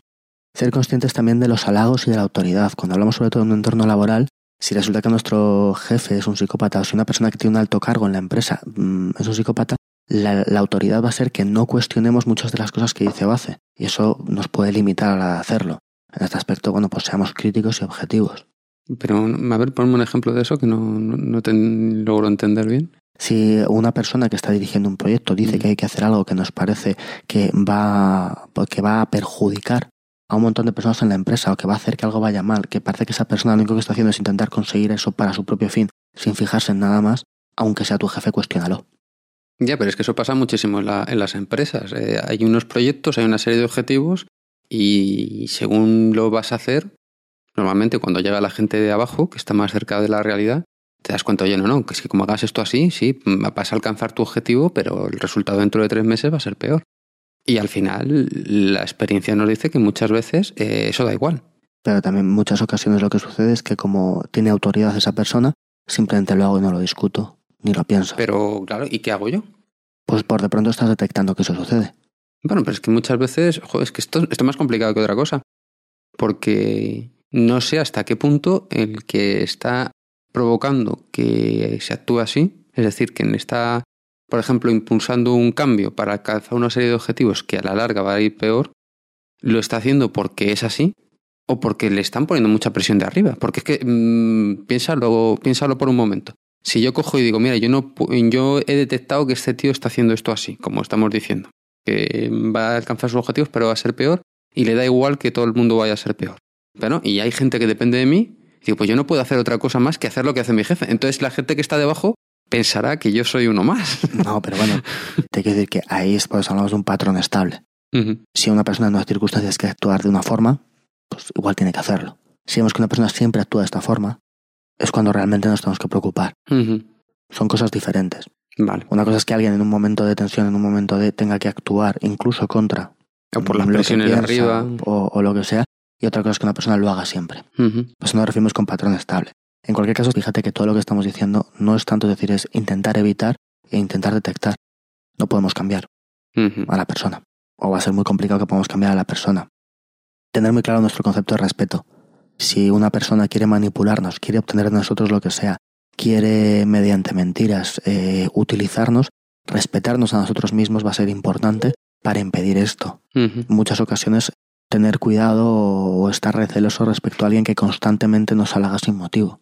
Ser conscientes también de los halagos y de la autoridad. Cuando hablamos sobre todo en un entorno laboral, si resulta que nuestro jefe es un psicópata o si una persona que tiene un alto cargo en la empresa mm, es un psicópata, la, la autoridad va a ser que no cuestionemos muchas de las cosas que dice o hace. Y eso nos puede limitar a hacerlo. En este aspecto, bueno, pues seamos críticos y objetivos. Pero, a ver, ponme un ejemplo de eso que no, no, no te logro entender bien. Si una persona que está dirigiendo un proyecto dice Mm. que hay que hacer algo que nos parece que va, que va a perjudicar a un montón de personas en la empresa o que va a hacer que algo vaya mal, que parece que esa persona lo único que está haciendo es intentar conseguir eso para su propio fin, sin fijarse en nada más, aunque sea tu jefe, cuestiónalo. Ya, pero es que eso pasa muchísimo en, la- en las empresas. Eh, hay unos proyectos, hay una serie de objetivos y según lo vas a hacer, normalmente cuando llega la gente de abajo, que está más cerca de la realidad, te das cuenta, oye, no, no, que es que como hagas esto así, sí, vas a alcanzar tu objetivo, pero el resultado dentro de tres meses va a ser peor. Y al final, la experiencia nos dice que muchas veces eh, eso da igual. Pero también muchas ocasiones lo que sucede es que como tiene autoridad esa persona, simplemente lo hago y no lo discuto. ni lo piensas. Pero, claro, ¿y qué hago yo? Pues por de pronto estás detectando que eso sucede. Bueno, pero es que muchas veces, joder, es que esto, esto es más complicado que otra cosa. Porque no sé hasta qué punto el que está provocando que se actúe así, es decir, quien está, por ejemplo, impulsando un cambio para alcanzar una serie de objetivos que a la larga va a ir peor, lo está haciendo porque es así o porque le están poniendo mucha presión de arriba. Porque es que, mmm, piénsalo, piénsalo por un momento. Si yo cojo y digo, mira, yo, no, yo he detectado que este tío está haciendo esto así, como estamos diciendo, que va a alcanzar sus objetivos, pero va a ser peor, y le da igual que todo el mundo vaya a ser peor. Pero, y hay gente que depende de mí, y digo, pues yo no puedo hacer otra cosa más que hacer lo que hace mi jefe. Entonces la gente que está debajo pensará que yo soy uno más. [LAUGHS] No, pero bueno, te quiero decir que ahí es por eso hablamos de un patrón estable. Uh -huh. Si una persona en unas circunstancias quiere actuar de una forma, pues igual tiene que hacerlo. Si vemos que una persona siempre actúa de esta forma, es cuando realmente nos tenemos que preocupar. Uh -huh. Son cosas diferentes. Vale. Una cosa es que alguien en un momento de tensión, en un momento de tenga que actuar incluso contra o por las presiones de arriba o, o, lo que sea, y otra cosa es que una persona lo haga siempre. Uh -huh. Pues nos referimos con patrón estable. En cualquier caso, fíjate que todo lo que estamos diciendo no es tanto decir, es intentar evitar e intentar detectar. No podemos cambiar uh -huh. a la persona. O va a ser muy complicado que podamos cambiar a la persona. Tener muy claro nuestro concepto de respeto. Si una persona quiere manipularnos, quiere obtener de nosotros lo que sea, quiere mediante mentiras eh, utilizarnos, respetarnos a nosotros mismos va a ser importante para impedir esto. Uh -huh. Muchas ocasiones tener cuidado o estar receloso respecto a alguien que constantemente nos halaga sin motivo.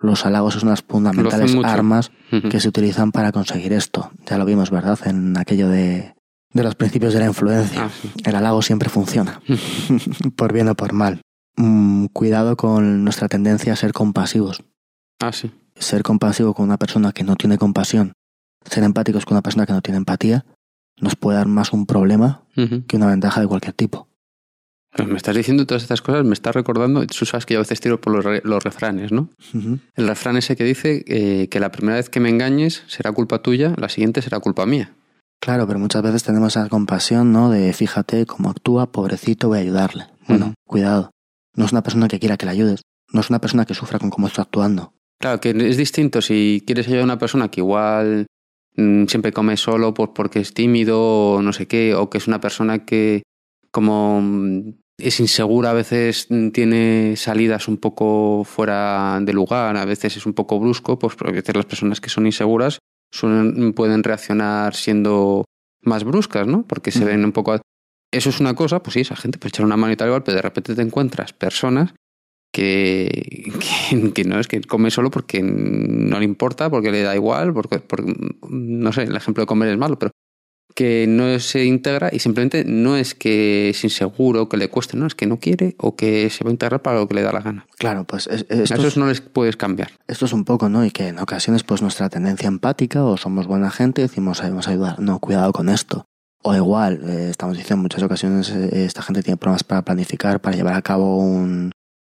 Los halagos son unas fundamentales armas uh -huh. que se utilizan para conseguir esto. Ya lo vimos, ¿verdad? En aquello de, de los principios de la influencia. Ah, sí. El halago siempre funciona, [LAUGHS] por bien o por mal. Mm, cuidado con nuestra tendencia a ser compasivos. Ah, sí. Ser compasivo con una persona que no tiene compasión, ser empáticos con una persona que no tiene empatía, nos puede dar más un problema uh -huh. que una ventaja de cualquier tipo. Pues me estás diciendo todas estas cosas, me estás recordando, tú sabes que yo a veces tiro por los, re, los refranes, ¿no? Uh -huh. El refrán ese que dice eh, que la primera vez que me engañes será culpa tuya, la siguiente será culpa mía. Claro, pero muchas veces tenemos esa compasión, ¿no? De fíjate cómo actúa, pobrecito, voy a ayudarle. Bueno, uh -huh. cuidado. No es una persona que quiera que le ayudes. No es una persona que sufra con cómo está actuando. Claro, que es distinto si quieres ayudar a una persona que igual mmm, siempre come solo por, porque es tímido o no sé qué, o que es una persona que como mm, es insegura, a veces tiene salidas un poco fuera de lugar, a veces es un poco brusco, pues veces las personas que son inseguras suelen, pueden reaccionar siendo más bruscas, ¿no? Porque se ven un poco... Eso es una cosa, pues sí, esa gente puede echar una mano y tal igual, pero de repente te encuentras personas que, que, que, no es que come solo porque no le importa, porque le da igual, porque, porque, no sé, el ejemplo de comer es malo, pero que no se integra y simplemente no es que es inseguro, que le cueste, no, es que no quiere o que se va a integrar para lo que le da la gana. Claro, pues es, es, a esos no les puedes cambiar. Esto es un poco, ¿no? Y que en ocasiones pues nuestra tendencia empática o somos buena gente, decimos, vamos a ayudar. No, cuidado con esto. O igual, eh, estamos diciendo en muchas ocasiones eh, esta gente tiene problemas para planificar, para llevar a cabo un,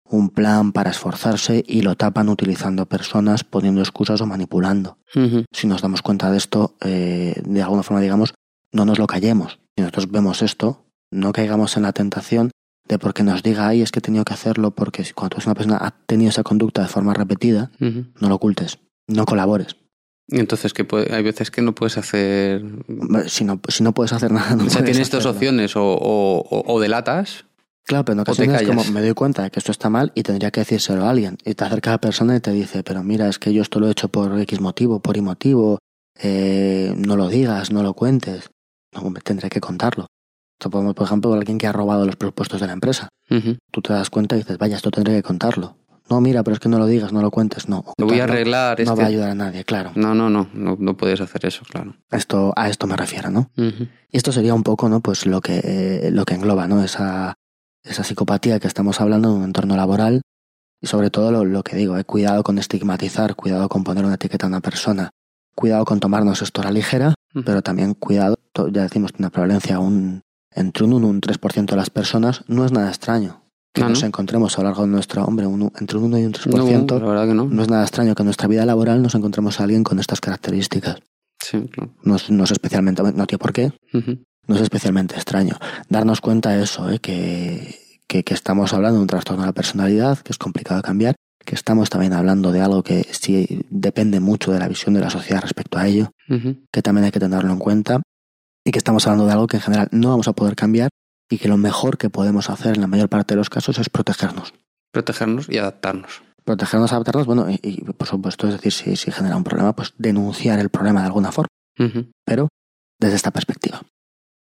un plan para esforzarse y lo tapan utilizando personas, poniendo excusas o manipulando. Uh -huh. Si nos damos cuenta de esto, eh, de alguna forma, digamos, no nos lo callemos. Si nosotros vemos esto, no caigamos en la tentación de porque nos diga, ay, es que he tenido que hacerlo, porque cuando una persona ha tenido esa conducta de forma repetida, uh -huh. no lo ocultes, no colabores. Y entonces que puede, hay veces que no puedes hacer. Si no, si no puedes hacer nada. No o sea, tienes dos opciones, o, o, o delatas Claro, pero en ocasiones es como me doy cuenta de que esto está mal y tendría que decírselo a alguien. Y te acerca a la persona y te dice, pero mira, es que yo esto lo he hecho por X motivo, por Y motivo, eh, no lo digas, no lo cuentes. No, tendré que contarlo. Esto podemos, por ejemplo, alguien que ha robado los presupuestos de la empresa. Uh -huh. Tú te das cuenta y dices, vaya, esto tendré que contarlo. No, mira, pero es que no lo digas, no lo cuentes, no. Lo voy a arreglar. No, no va a ayudar a nadie, claro. No, no, no, no, no puedes hacer eso, claro. Esto, a esto me refiero, ¿no? Uh -huh. Y esto sería un poco, ¿no? Pues lo que, eh, lo que engloba, ¿no? Esa, esa psicopatía que estamos hablando en un entorno laboral y sobre todo lo, lo que digo, eh, cuidado con estigmatizar, cuidado con poner una etiqueta a una persona, cuidado con tomarnos esto a la ligera, uh -huh. pero también cuidado, ya decimos que una prevalencia un, entre un 1 y un 3% de las personas no es nada extraño. Que no, nos no. encontremos a lo largo de nuestro hombre un, entre un 1 y un 3%, no, la verdad que no. no es nada extraño que en nuestra vida laboral nos encontremos a alguien con estas características. Sí, claro. No, no es especialmente, no tiene por qué, uh -huh. no es especialmente extraño. Darnos cuenta de eso, ¿eh? que, que, que, estamos hablando de un trastorno de la personalidad, que es complicado de cambiar, que estamos también hablando de algo que sí depende mucho de la visión de la sociedad respecto a ello, que también hay que tenerlo en cuenta, y que estamos hablando de algo que en general no vamos a poder cambiar y que lo mejor que podemos hacer en la mayor parte de los casos es protegernos. Protegernos y adaptarnos. Protegernos, adaptarnos, bueno, y, por supuesto, es decir, si, si, genera un problema, pues denunciar el problema de alguna forma, pero desde esta perspectiva.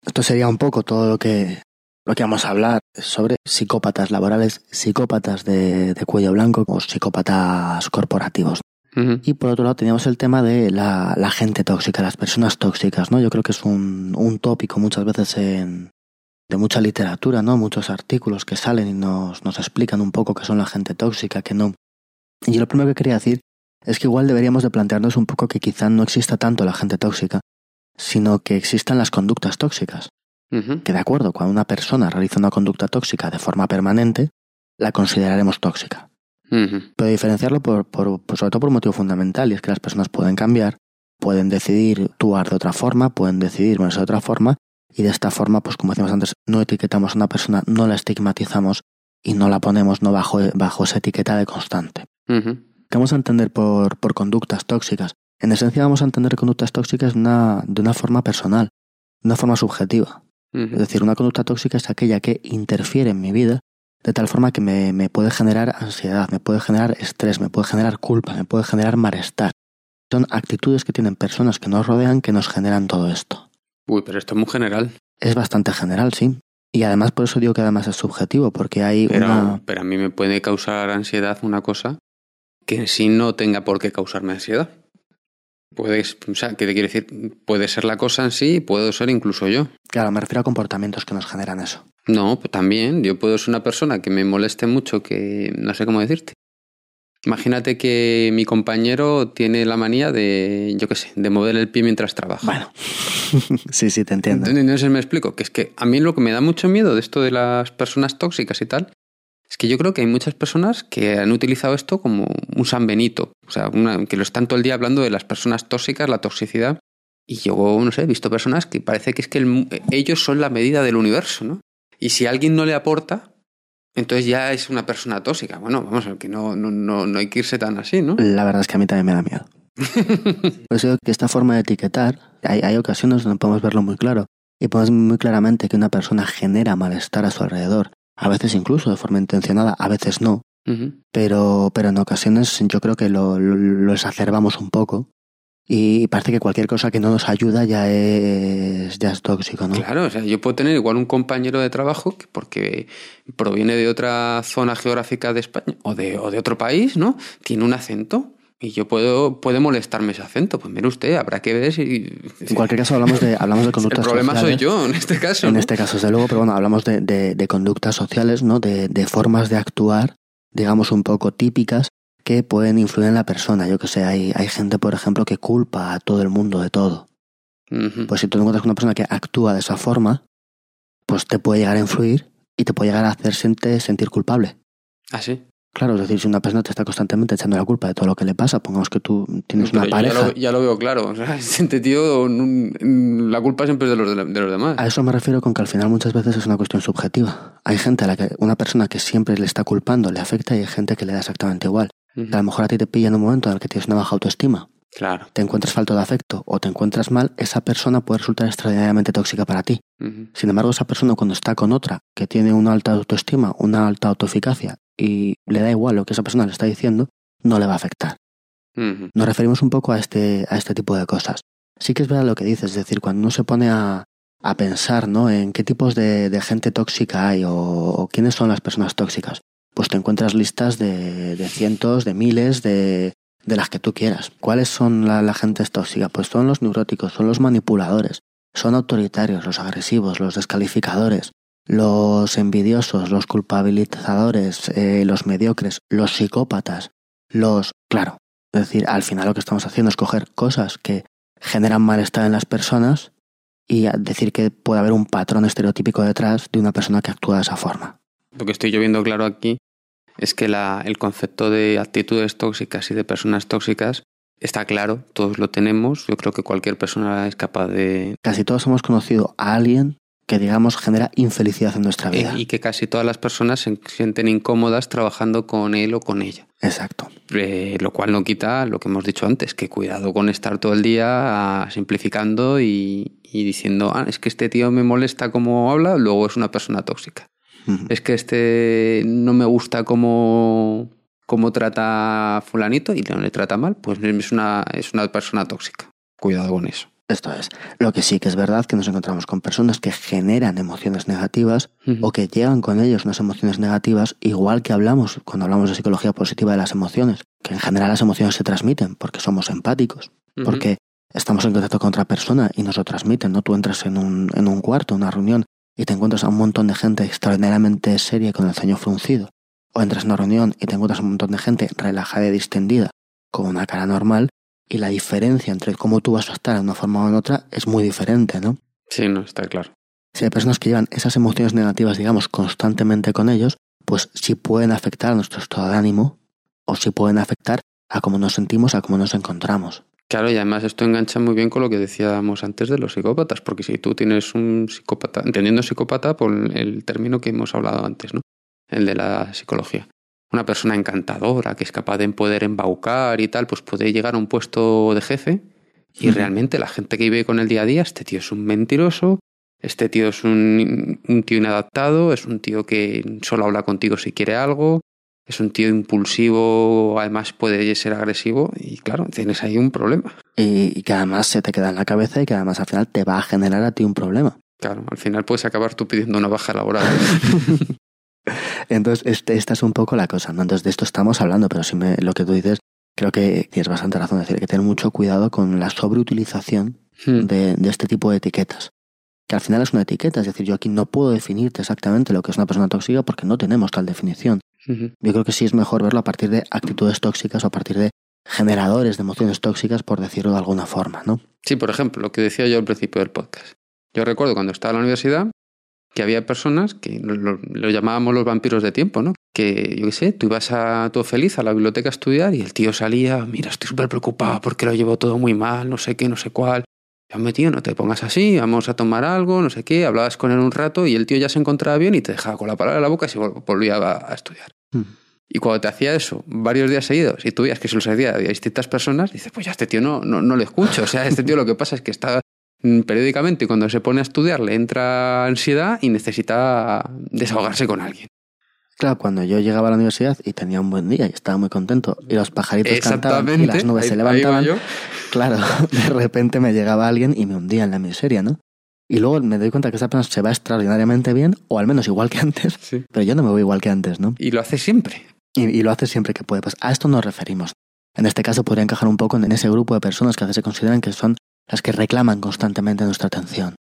Esto sería un poco todo lo que, lo que vamos a hablar sobre psicópatas laborales, psicópatas de, cuello blanco o psicópatas corporativos. Y por otro lado teníamos el tema de la, gente tóxica, las personas tóxicas, ¿no? Yo creo que es un, un tópico muchas veces en, de mucha literatura, ¿no? Muchos artículos que salen y nos, nos explican un poco qué son la gente tóxica, que no. Y lo primero que quería decir es que igual deberíamos de plantearnos un poco que quizá no exista tanto la gente tóxica, sino que existan las conductas tóxicas. Que de acuerdo, cuando una persona realiza una conducta tóxica de forma permanente, la consideraremos tóxica. Pero diferenciarlo por, por, sobre todo por un motivo fundamental, y es que las personas pueden cambiar, pueden decidir actuar de otra forma, pueden decidir ponerse de otra forma, y de esta forma, pues como decíamos antes, no etiquetamos a una persona, no la estigmatizamos y no la ponemos no bajo, bajo esa etiqueta de constante. ¿Qué vamos a entender por, por conductas tóxicas? En esencia vamos a entender conductas tóxicas de una, de una forma personal, de una forma subjetiva. Es decir, una conducta tóxica es aquella que interfiere en mi vida de tal forma que me, me, puede generar ansiedad, me puede generar estrés, me puede generar culpa, me puede generar malestar. Son actitudes que tienen personas que nos rodean que nos generan todo esto. Uy, pero esto es muy general. Es bastante general, sí. Y además por eso digo que además es subjetivo, porque hay pero, una... Pero a mí me puede causar ansiedad una cosa que en sí no tenga por qué causarme ansiedad. Puedes, o sea, ¿qué te quiere decir? Puede ser la cosa en sí, puedo ser incluso yo. Claro, me refiero a comportamientos que nos generan eso. No, pues también. Yo puedo ser una persona que me moleste mucho, que no sé cómo decirte. Imagínate que mi compañero tiene la manía de, yo qué sé, de mover el pie mientras trabaja. Bueno, [LAUGHS] sí, sí, te entiendo. Entonces me explico, que es que a mí lo que me da mucho miedo de esto de las personas tóxicas y tal, es que yo creo que hay muchas personas que han utilizado esto como un San Benito, o sea, que lo están todo el día hablando de las personas tóxicas, la toxicidad, y yo, no sé, he visto personas que parece que es que ellos son la medida del universo, ¿no? Y si alguien no le aporta, entonces ya es una persona tóxica. Bueno, vamos a ver, que no, no, no, no hay que irse tan así, ¿no? La verdad es que a mí también me da miedo. [LAUGHS] Por eso que esta forma de etiquetar, hay, hay ocasiones donde podemos verlo muy claro. Y podemos muy claramente que una persona genera malestar a su alrededor. A veces incluso de forma intencionada, a veces no. pero, pero en ocasiones yo creo que lo, lo, lo exacerbamos un poco y parece que cualquier cosa que no nos ayuda ya es, ya es tóxico, ¿no? Claro, o sea, yo puedo tener igual un compañero de trabajo que porque proviene de otra zona geográfica de España o de, o de otro país, ¿no? Tiene un acento y yo puedo puede molestarme ese acento. Pues mire usted, habrá que ver si... En cualquier caso hablamos de, hablamos de [LAUGHS] conductas El problema sociales. soy yo en este caso. En ¿no? este caso, desde luego, pero bueno, hablamos de, de, de conductas sociales, ¿no? De, de formas de actuar, digamos, un poco típicas que pueden influir en la persona. Yo que sé, hay, hay gente, por ejemplo, que culpa a todo el mundo de todo. Uh -huh. Pues si tú te encuentras con una persona que actúa de esa forma, pues te puede llegar a influir y te puede llegar a hacer sentir, sentir culpable. ¿Ah, sí? Claro, es decir, si una persona te está constantemente echando la culpa de todo lo que le pasa, pongamos que tú tienes Pero una pareja. Ya lo, ya lo, veo claro. O sea, [LAUGHS] este tío, la culpa siempre es de los, de los demás. A eso me refiero con que al final muchas veces es una cuestión subjetiva. Hay gente a la que una persona que siempre le está culpando le afecta y hay gente que le da exactamente igual. Uh -huh. A lo mejor a ti te pilla en un momento en el que tienes una baja autoestima. Claro. Te encuentras falto de afecto o te encuentras mal, esa persona puede resultar extraordinariamente tóxica para ti. Uh -huh. Sin embargo, esa persona cuando está con otra que tiene una alta autoestima, una alta autoeficacia y le da igual lo que esa persona le está diciendo, no le va a afectar. Uh -huh. Nos referimos un poco a este, a este tipo de cosas. Sí que es verdad lo que dices, es decir, cuando uno se pone a, a pensar ¿no? en qué tipos de, de gente tóxica hay o, o, quiénes son las personas tóxicas, pues te encuentras listas de, de cientos, de miles, de, de, las que tú quieras. ¿Cuáles son la, la gente tóxica? Pues son los neuróticos, son los manipuladores, son autoritarios, los agresivos, los descalificadores, los envidiosos, los culpabilizadores, eh, los mediocres, los psicópatas, los... Claro, es decir, al final lo que estamos haciendo es coger cosas que generan malestar en las personas y decir que puede haber un patrón estereotípico detrás de una persona que actúa de esa forma. Lo que estoy yo viendo claro aquí es que la, el concepto de actitudes tóxicas y de personas tóxicas está claro, todos lo tenemos, yo creo que cualquier persona es capaz de... Casi todos hemos conocido a alguien que digamos genera infelicidad en nuestra vida. Y que casi todas las personas se sienten incómodas trabajando con él o con ella. Exacto. Eh, lo cual no quita lo que hemos dicho antes, que cuidado con estar todo el día ah, simplificando y, y diciendo, ah, es que este tío me molesta como habla, luego es una persona tóxica. Es que este no me gusta cómo, cómo trata a fulanito y no le trata mal, pues es una, es una persona tóxica. Cuidado con eso. Esto es. Lo que sí que es verdad que nos encontramos con personas que generan emociones negativas o que llegan con ellos unas emociones negativas, igual que hablamos cuando hablamos de psicología positiva de las emociones, que en general las emociones se transmiten porque somos empáticos, porque estamos en contacto con otra persona y nos lo transmiten, ¿no? Tú entras en un, en un cuarto, una reunión, y te encuentras a un montón de gente extraordinariamente seria con el ceño fruncido, o entras en una reunión y te encuentras a un montón de gente relajada y distendida, con una cara normal, y la diferencia entre cómo tú vas a estar en una forma o en otra es muy diferente, ¿no? Sí, no, está claro. Si hay personas que llevan esas emociones negativas, digamos, constantemente con ellos, pues sí pueden afectar a nuestro estado de ánimo o sí pueden afectar a cómo nos sentimos, a cómo nos encontramos. Claro, y además esto engancha muy bien con lo que decíamos antes de los psicópatas, porque si tú tienes un psicópata, entendiendo psicópata por el término que hemos hablado antes, ¿no? El de la psicología una persona encantadora, que es capaz de poder embaucar y tal, pues puede llegar a un puesto de jefe y realmente la gente que vive con el día a día, este tío es un mentiroso, este tío es un, un, tío inadaptado, es un tío que solo habla contigo si quiere algo, es un tío impulsivo, además puede ser agresivo y claro, tienes ahí un problema. Y, que además se te queda en la cabeza y que además al final te va a generar a ti un problema. Claro, al final puedes acabar tú pidiendo una baja laboral. [LAUGHS] Entonces, este, esta es un poco la cosa, ¿no? Entonces, de esto estamos hablando, pero si me, lo que tú dices, creo que tienes bastante razón de decir que tener mucho cuidado con la sobreutilización hmm. de, de, este tipo de etiquetas. Que al final es una etiqueta, es decir, yo aquí no puedo definirte exactamente lo que es una persona tóxica porque no tenemos tal definición. Yo creo que sí es mejor verlo a partir de actitudes tóxicas o a partir de generadores de emociones tóxicas, por decirlo de alguna forma, ¿no? Sí, por ejemplo, lo que decía yo al principio del podcast. Yo recuerdo cuando estaba en la universidad, que había personas que lo, llamábamos los vampiros de tiempo, ¿no? Que, yo qué sé, tú ibas a todo feliz a la biblioteca a estudiar y el tío salía, mira, estoy súper preocupado porque lo llevo todo muy mal, no sé qué, no sé cuál. Ya me tío, no te pongas así, vamos a tomar algo, no sé qué. Hablabas con él un rato y el tío ya se encontraba bien y te dejaba con la palabra en la boca y se volvía a, estudiar. Hmm. Y cuando te hacía eso varios días seguidos y tú veías que se lo hacía a distintas personas, dices, pues ya este tío no, no, no le escucho. O sea, este tío lo que pasa es que está periódicamente cuando se pone a estudiar le entra ansiedad y necesita desahogarse con alguien. Claro, cuando yo llegaba a la universidad y tenía un buen día y estaba muy contento y los pajaritos cantaban y las nubes se levantaban, claro, [LAUGHS] de repente me llegaba alguien y me hundía en la miseria, ¿no? Y luego me doy cuenta que esa persona se va extraordinariamente bien, o al menos igual que antes, pero yo no me voy igual que antes, ¿no? Y lo hace siempre. Y, y, lo hace siempre que puede. Pues a esto nos referimos. En este caso podría encajar un poco en ese grupo de personas que a veces se consideran que son las que reclaman constantemente nuestra atención.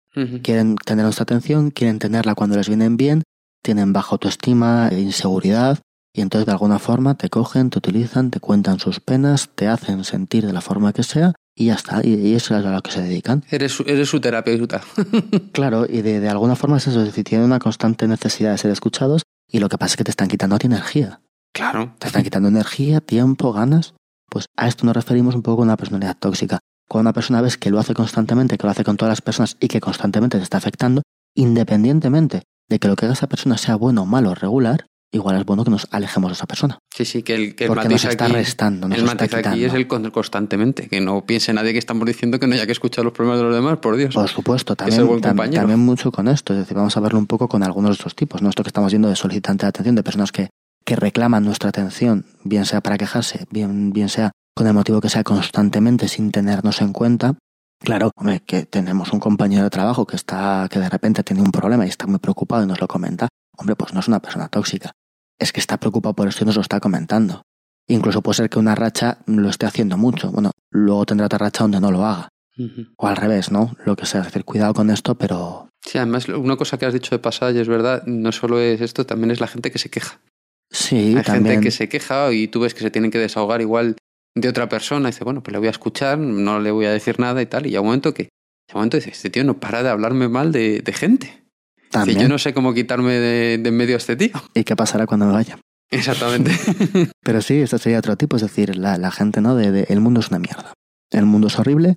Quieren tener nuestra atención, quieren tenerla cuando les vienen bien, tienen baja autoestima, inseguridad, y entonces de alguna forma te cogen, te utilizan, te cuentan sus penas, te hacen sentir de la forma que sea, y ya está, y, eso es a lo que se dedican. Eres, eres su terapeuta. [LAUGHS] claro, y de, de, alguna forma es eso, es decir, tienen una constante necesidad de ser escuchados, y lo que pasa es que te están quitando a ti energía. Claro. Te están quitando energía, tiempo, ganas. Pues a esto nos referimos un poco a una personalidad tóxica. Cuando una persona ves que lo hace constantemente, que lo hace con todas las personas y que constantemente te está afectando, independientemente de que lo que haga esa persona sea bueno, malo o regular, igual es bueno que nos alejemos de esa persona. Sí, sí, que el, que Porque nos está aquí, restando, nos el está matiz aquí es el constantemente, que no piense nadie que estamos diciendo que no haya que escuchar los problemas de los demás, por Dios. Por supuesto, también, también mucho con esto, es decir, vamos a verlo un poco con algunos de estos tipos, ¿no? Esto que estamos viendo de solicitante de atención, de personas que, que reclaman nuestra atención, bien sea para quejarse, bien, bien sea con el motivo que sea constantemente sin tenernos en cuenta, Claro, hombre, que tenemos un compañero de trabajo que está, que de repente tiene un problema y está muy preocupado y nos lo comenta, hombre, pues no es una persona tóxica. Es que está preocupado por esto y nos lo está comentando. Incluso puede ser que una racha lo esté haciendo mucho. Bueno, luego tendrá otra racha donde no lo haga. O al revés, ¿no? Lo que sea, es decir, cuidado con esto, pero... Sí, además, una cosa que has dicho de pasada, y es verdad, no solo es esto, también es la gente que se queja. Sí, Hay también. gente que se queja y tú ves que se tienen que desahogar igual de otra persona, dice, bueno, pues le voy a escuchar, no le voy a decir nada y tal, y a un momento que, a un momento dice, este tío no para de hablarme mal de, de gente. Dice, yo no sé cómo quitarme de, de en medio a este tío. ¿Y qué pasará cuando me vaya? Exactamente. [LAUGHS] Pero sí, esto sería otro tipo, es decir, la, la gente, ¿no? De, de, el mundo es una mierda. El mundo es horrible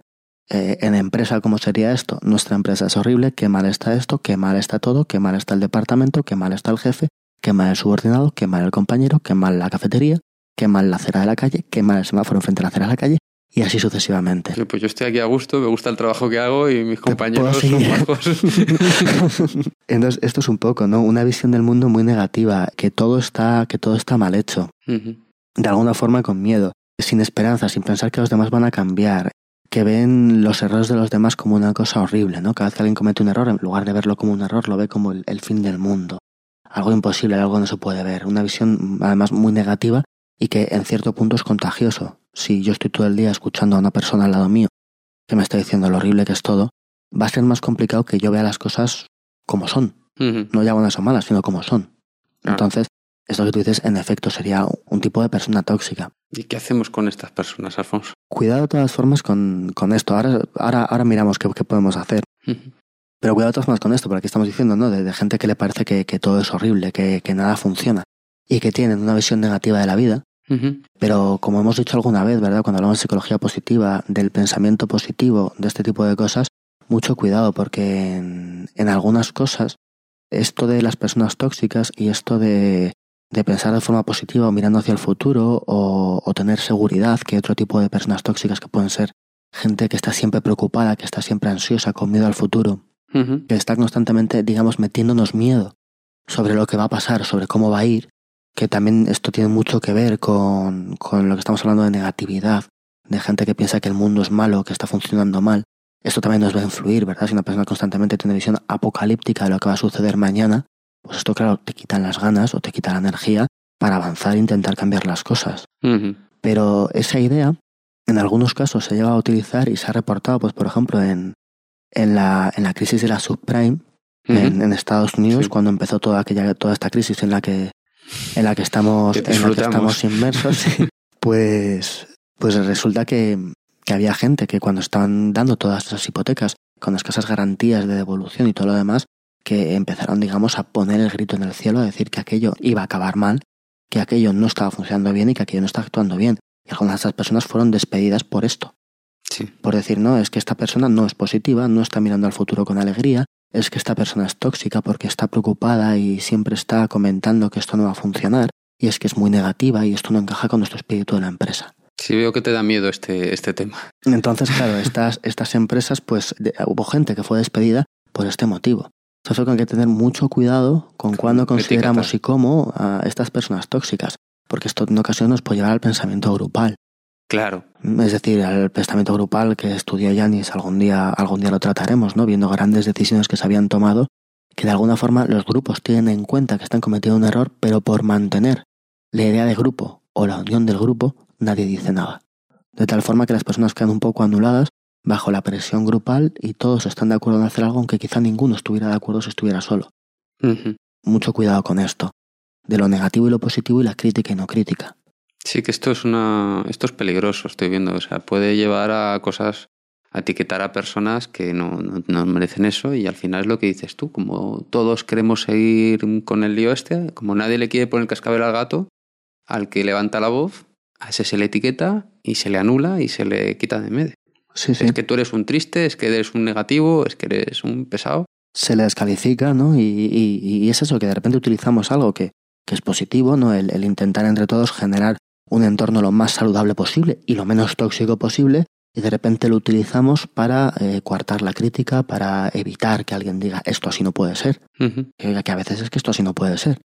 eh, en empresa, ¿cómo sería esto? Nuestra empresa es horrible, qué mal está esto, qué mal está todo, qué mal está el departamento, qué mal está el jefe, qué mal el subordinado, qué mal el compañero, qué mal la cafetería, qué mal la acera de la calle, qué mal el semáforo enfrente de la acera de la calle, y así sucesivamente. Pues yo estoy aquí a gusto, me gusta el trabajo que hago y mis compañeros son bajos. [LAUGHS] Entonces, esto es un poco, ¿no? Una visión del mundo muy negativa, que todo está, que todo está mal hecho. De alguna forma con miedo, sin esperanza, sin pensar que los demás van a cambiar, que ven los errores de los demás como una cosa horrible, ¿no? Cada vez que alguien comete un error, en lugar de verlo como un error, lo ve como el fin del mundo. Algo imposible, algo que no se puede ver. Una visión además muy negativa y que en cierto punto es contagioso. Si yo estoy todo el día escuchando a una persona al lado mío que me está diciendo lo horrible que es todo, va a ser más complicado que yo vea las cosas como son. No ya buenas o malas, sino como son. Entonces, esto que tú dices, en efecto, sería un tipo de persona tóxica. ¿Y qué hacemos con estas personas, Alfonso? Cuidado de todas formas con, con esto. Ahora, ahora, ahora miramos qué, qué podemos hacer. Pero cuidado de todas formas con esto, porque aquí estamos diciendo, ¿no? De, gente que le parece que, que todo es horrible, que, que, nada funciona y que tienen una visión negativa de la vida. Pero como hemos dicho alguna vez, ¿verdad? Cuando hablamos de psicología positiva, del pensamiento positivo, de este tipo de cosas, mucho cuidado, porque en, en algunas cosas, esto de las personas tóxicas y esto de, de pensar de forma positiva o mirando hacia el futuro o, o, tener seguridad que otro tipo de personas tóxicas que pueden ser gente que está siempre preocupada, que está siempre ansiosa, con miedo al futuro, que está constantemente, digamos, metiéndonos miedo sobre lo que va a pasar, sobre cómo va a ir, que también esto tiene mucho que ver con, con lo que estamos hablando de negatividad, de gente que piensa que el mundo es malo, que está funcionando mal. Esto también nos va a influir, ¿verdad? Si una persona constantemente tiene visión apocalíptica de lo que va a suceder mañana, pues esto, claro, te quitan las ganas o te quita la energía para avanzar e intentar cambiar las cosas. Pero esa idea, en algunos casos, se lleva a utilizar y se ha reportado, pues, por ejemplo, en, en la, en la crisis de la subprime en, en, Estados Unidos, cuando empezó toda aquella, toda esta crisis en la que, en la que estamos, en la que estamos inmersos, [LAUGHS] pues, pues resulta que, que había gente que cuando estaban dando todas esas hipotecas con escasas garantías de devolución y todo lo demás, que empezaron, digamos, a poner el grito en el cielo, a decir que aquello iba a acabar mal, que aquello no estaba funcionando bien y que aquello no estaba actuando bien. Y algunas de esas personas fueron despedidas por esto. Por decir, no, es que esta persona no es positiva, no está mirando al futuro con alegría, es que esta persona es tóxica porque está preocupada y siempre está comentando que esto no va a funcionar, y es que es muy negativa y esto no encaja con nuestro espíritu de la empresa. Sí, veo que te da miedo este, este tema. Entonces, claro, estas, [LAUGHS] estas empresas, pues hubo gente que fue despedida por este motivo. Entonces, hay que tener mucho cuidado con cuándo consideramos y cómo a estas personas tóxicas, porque esto en ocasiones nos puede llevar al pensamiento grupal. Claro. Es decir, al pensamiento grupal que estudió Yanis, algún día, algún día lo trataremos, ¿no? Viendo grandes decisiones que se habían tomado, que de alguna forma los grupos tienen en cuenta que están cometiendo un error, pero por mantener la idea de grupo o la unión del grupo, nadie dice nada. De tal forma que las personas quedan un poco anuladas bajo la presión grupal y todos están de acuerdo en hacer algo, aunque quizá ninguno estuviera de acuerdo si estuviera solo. Mucho cuidado con esto, de lo negativo y lo positivo y la crítica y no crítica. Sí, que esto es una, esto es peligroso, estoy viendo. O sea, puede llevar a cosas, a etiquetar a personas que no, no, merecen eso y al final es lo que dices tú. Como todos queremos seguir con el lío este, como nadie le quiere poner el cascabel al gato, al que levanta la voz, a ese se le etiqueta y se le anula y se le quita de medio. Sí, sí. Es que tú eres un triste, es que eres un negativo, es que eres un pesado. Se le descalifica, ¿no? Y, y, y es eso, que de repente utilizamos algo que, que es positivo, ¿no? El, el intentar entre todos generar un entorno lo más saludable posible y lo menos tóxico posible, y de repente lo utilizamos para eh, coartar la crítica, para evitar que alguien diga esto así no puede ser. que, a veces es que esto así no puede ser.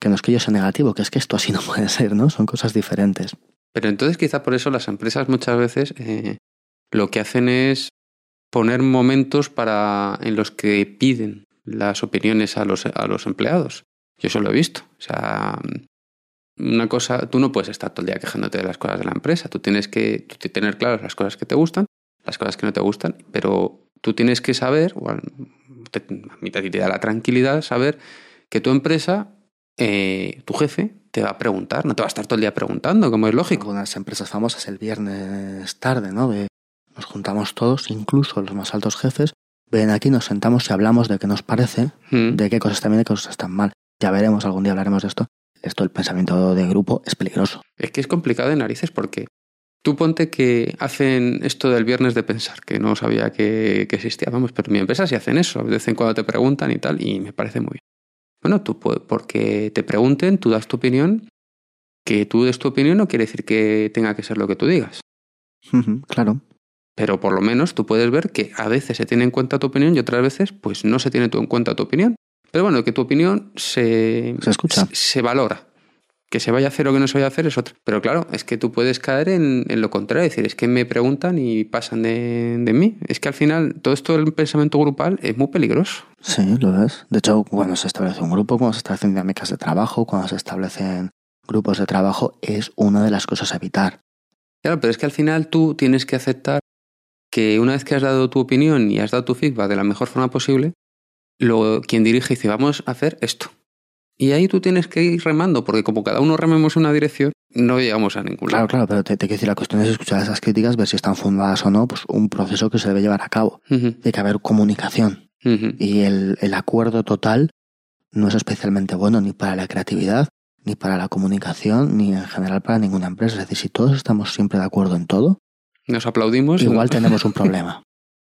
Que no es que yo sea negativo, que es que esto así no [LAUGHS] puede ser, ¿no? Son cosas diferentes. Pero entonces quizá por eso las empresas muchas veces eh, lo que hacen es poner momentos para en los que piden las opiniones a los, a los empleados. Yo eso lo he visto. O sea, una cosa, tú no puedes estar todo el día quejándote de las cosas de la empresa. Tú tienes que tener claras las cosas que te gustan, las cosas que no te gustan, pero tú tienes que saber, o a mí te da la tranquilidad saber que tu empresa, eh, tu jefe, te va a preguntar, no te va a estar todo el día preguntando, como es lógico. Algunas empresas famosas el viernes tarde, ¿no? De, nos juntamos todos, incluso los más altos jefes, ven aquí, nos sentamos y hablamos de qué nos parece, Mm. de qué cosas están bien y qué cosas están mal. Ya veremos, algún día hablaremos de esto. Esto, el pensamiento de grupo, es peligroso. Es que es complicado de narices porque Tú ponte que hacen esto del viernes de pensar, que no sabía que, que existía, vamos, pero mi empresa sí hacen eso, de vez en cuando te preguntan y tal, y me parece muy bien. Bueno, tú, porque te pregunten, tú das tu opinión, que tú des tu opinión no quiere decir que tenga que ser lo que tú digas. claro. Pero por lo menos tú puedes ver que a veces se tiene en cuenta tu opinión y otras veces pues no se tiene en cuenta tu opinión. Pero bueno, que tu opinión se, se escucha. Se, valora. Que se vaya a hacer o que no se vaya a hacer es otra. Pero claro, es que tú puedes caer en, en lo contrario, es decir, es que me preguntan y pasan de, de, mí. Es que al final todo esto del pensamiento grupal es muy peligroso. Sí, lo es. De hecho, cuando se establece un grupo, cuando se establecen dinámicas de trabajo, cuando se establecen grupos de trabajo, es una de las cosas a evitar. Claro, pero es que al final tú tienes que aceptar que una vez que has dado tu opinión y has dado tu feedback de la mejor forma posible, luego quien dirige dice, vamos a hacer esto. Y ahí tú tienes que ir remando, porque como cada uno rememos en una dirección, no llegamos a ningún lado. Claro, claro, pero te, te quiero decir, la cuestión es escuchar esas críticas, ver si están fundadas o no, pues un proceso que se debe llevar a cabo. Uh -huh. Tiene que haber comunicación. Uh -huh. Y el, el acuerdo total no es especialmente bueno ni para la creatividad, ni para la comunicación, ni en general para ninguna empresa. Es decir, si todos estamos siempre de acuerdo en todo, nos aplaudimos. Igual tenemos un [LAUGHS] problema.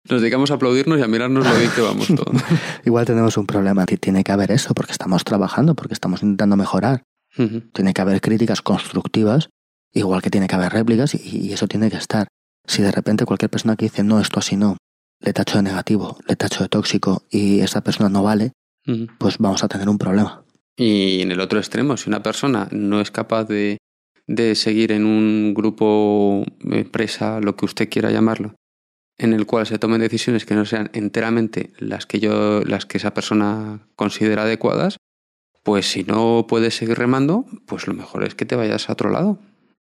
Nos dedicamos a aplaudirnos y a mirarnos lo bien que vamos todos. [LAUGHS] Igual tenemos un problema. Tiene que haber eso, porque estamos trabajando, porque estamos intentando mejorar. Uh -huh. Tiene que haber críticas constructivas, igual que tiene que haber réplicas, y, y, eso tiene que estar. Si de repente cualquier persona que dice, no, esto así no, le tacho de negativo, le tacho de tóxico, y esa persona no vale, uh -huh. pues vamos a tener un problema. Y en el otro extremo, si una persona no es capaz de de seguir en un grupo, empresa, lo que usted quiera llamarlo, en el cual se tomen decisiones que no sean enteramente las que yo, las que esa persona considera adecuadas, pues si no puedes seguir remando, pues lo mejor es que te vayas a otro lado.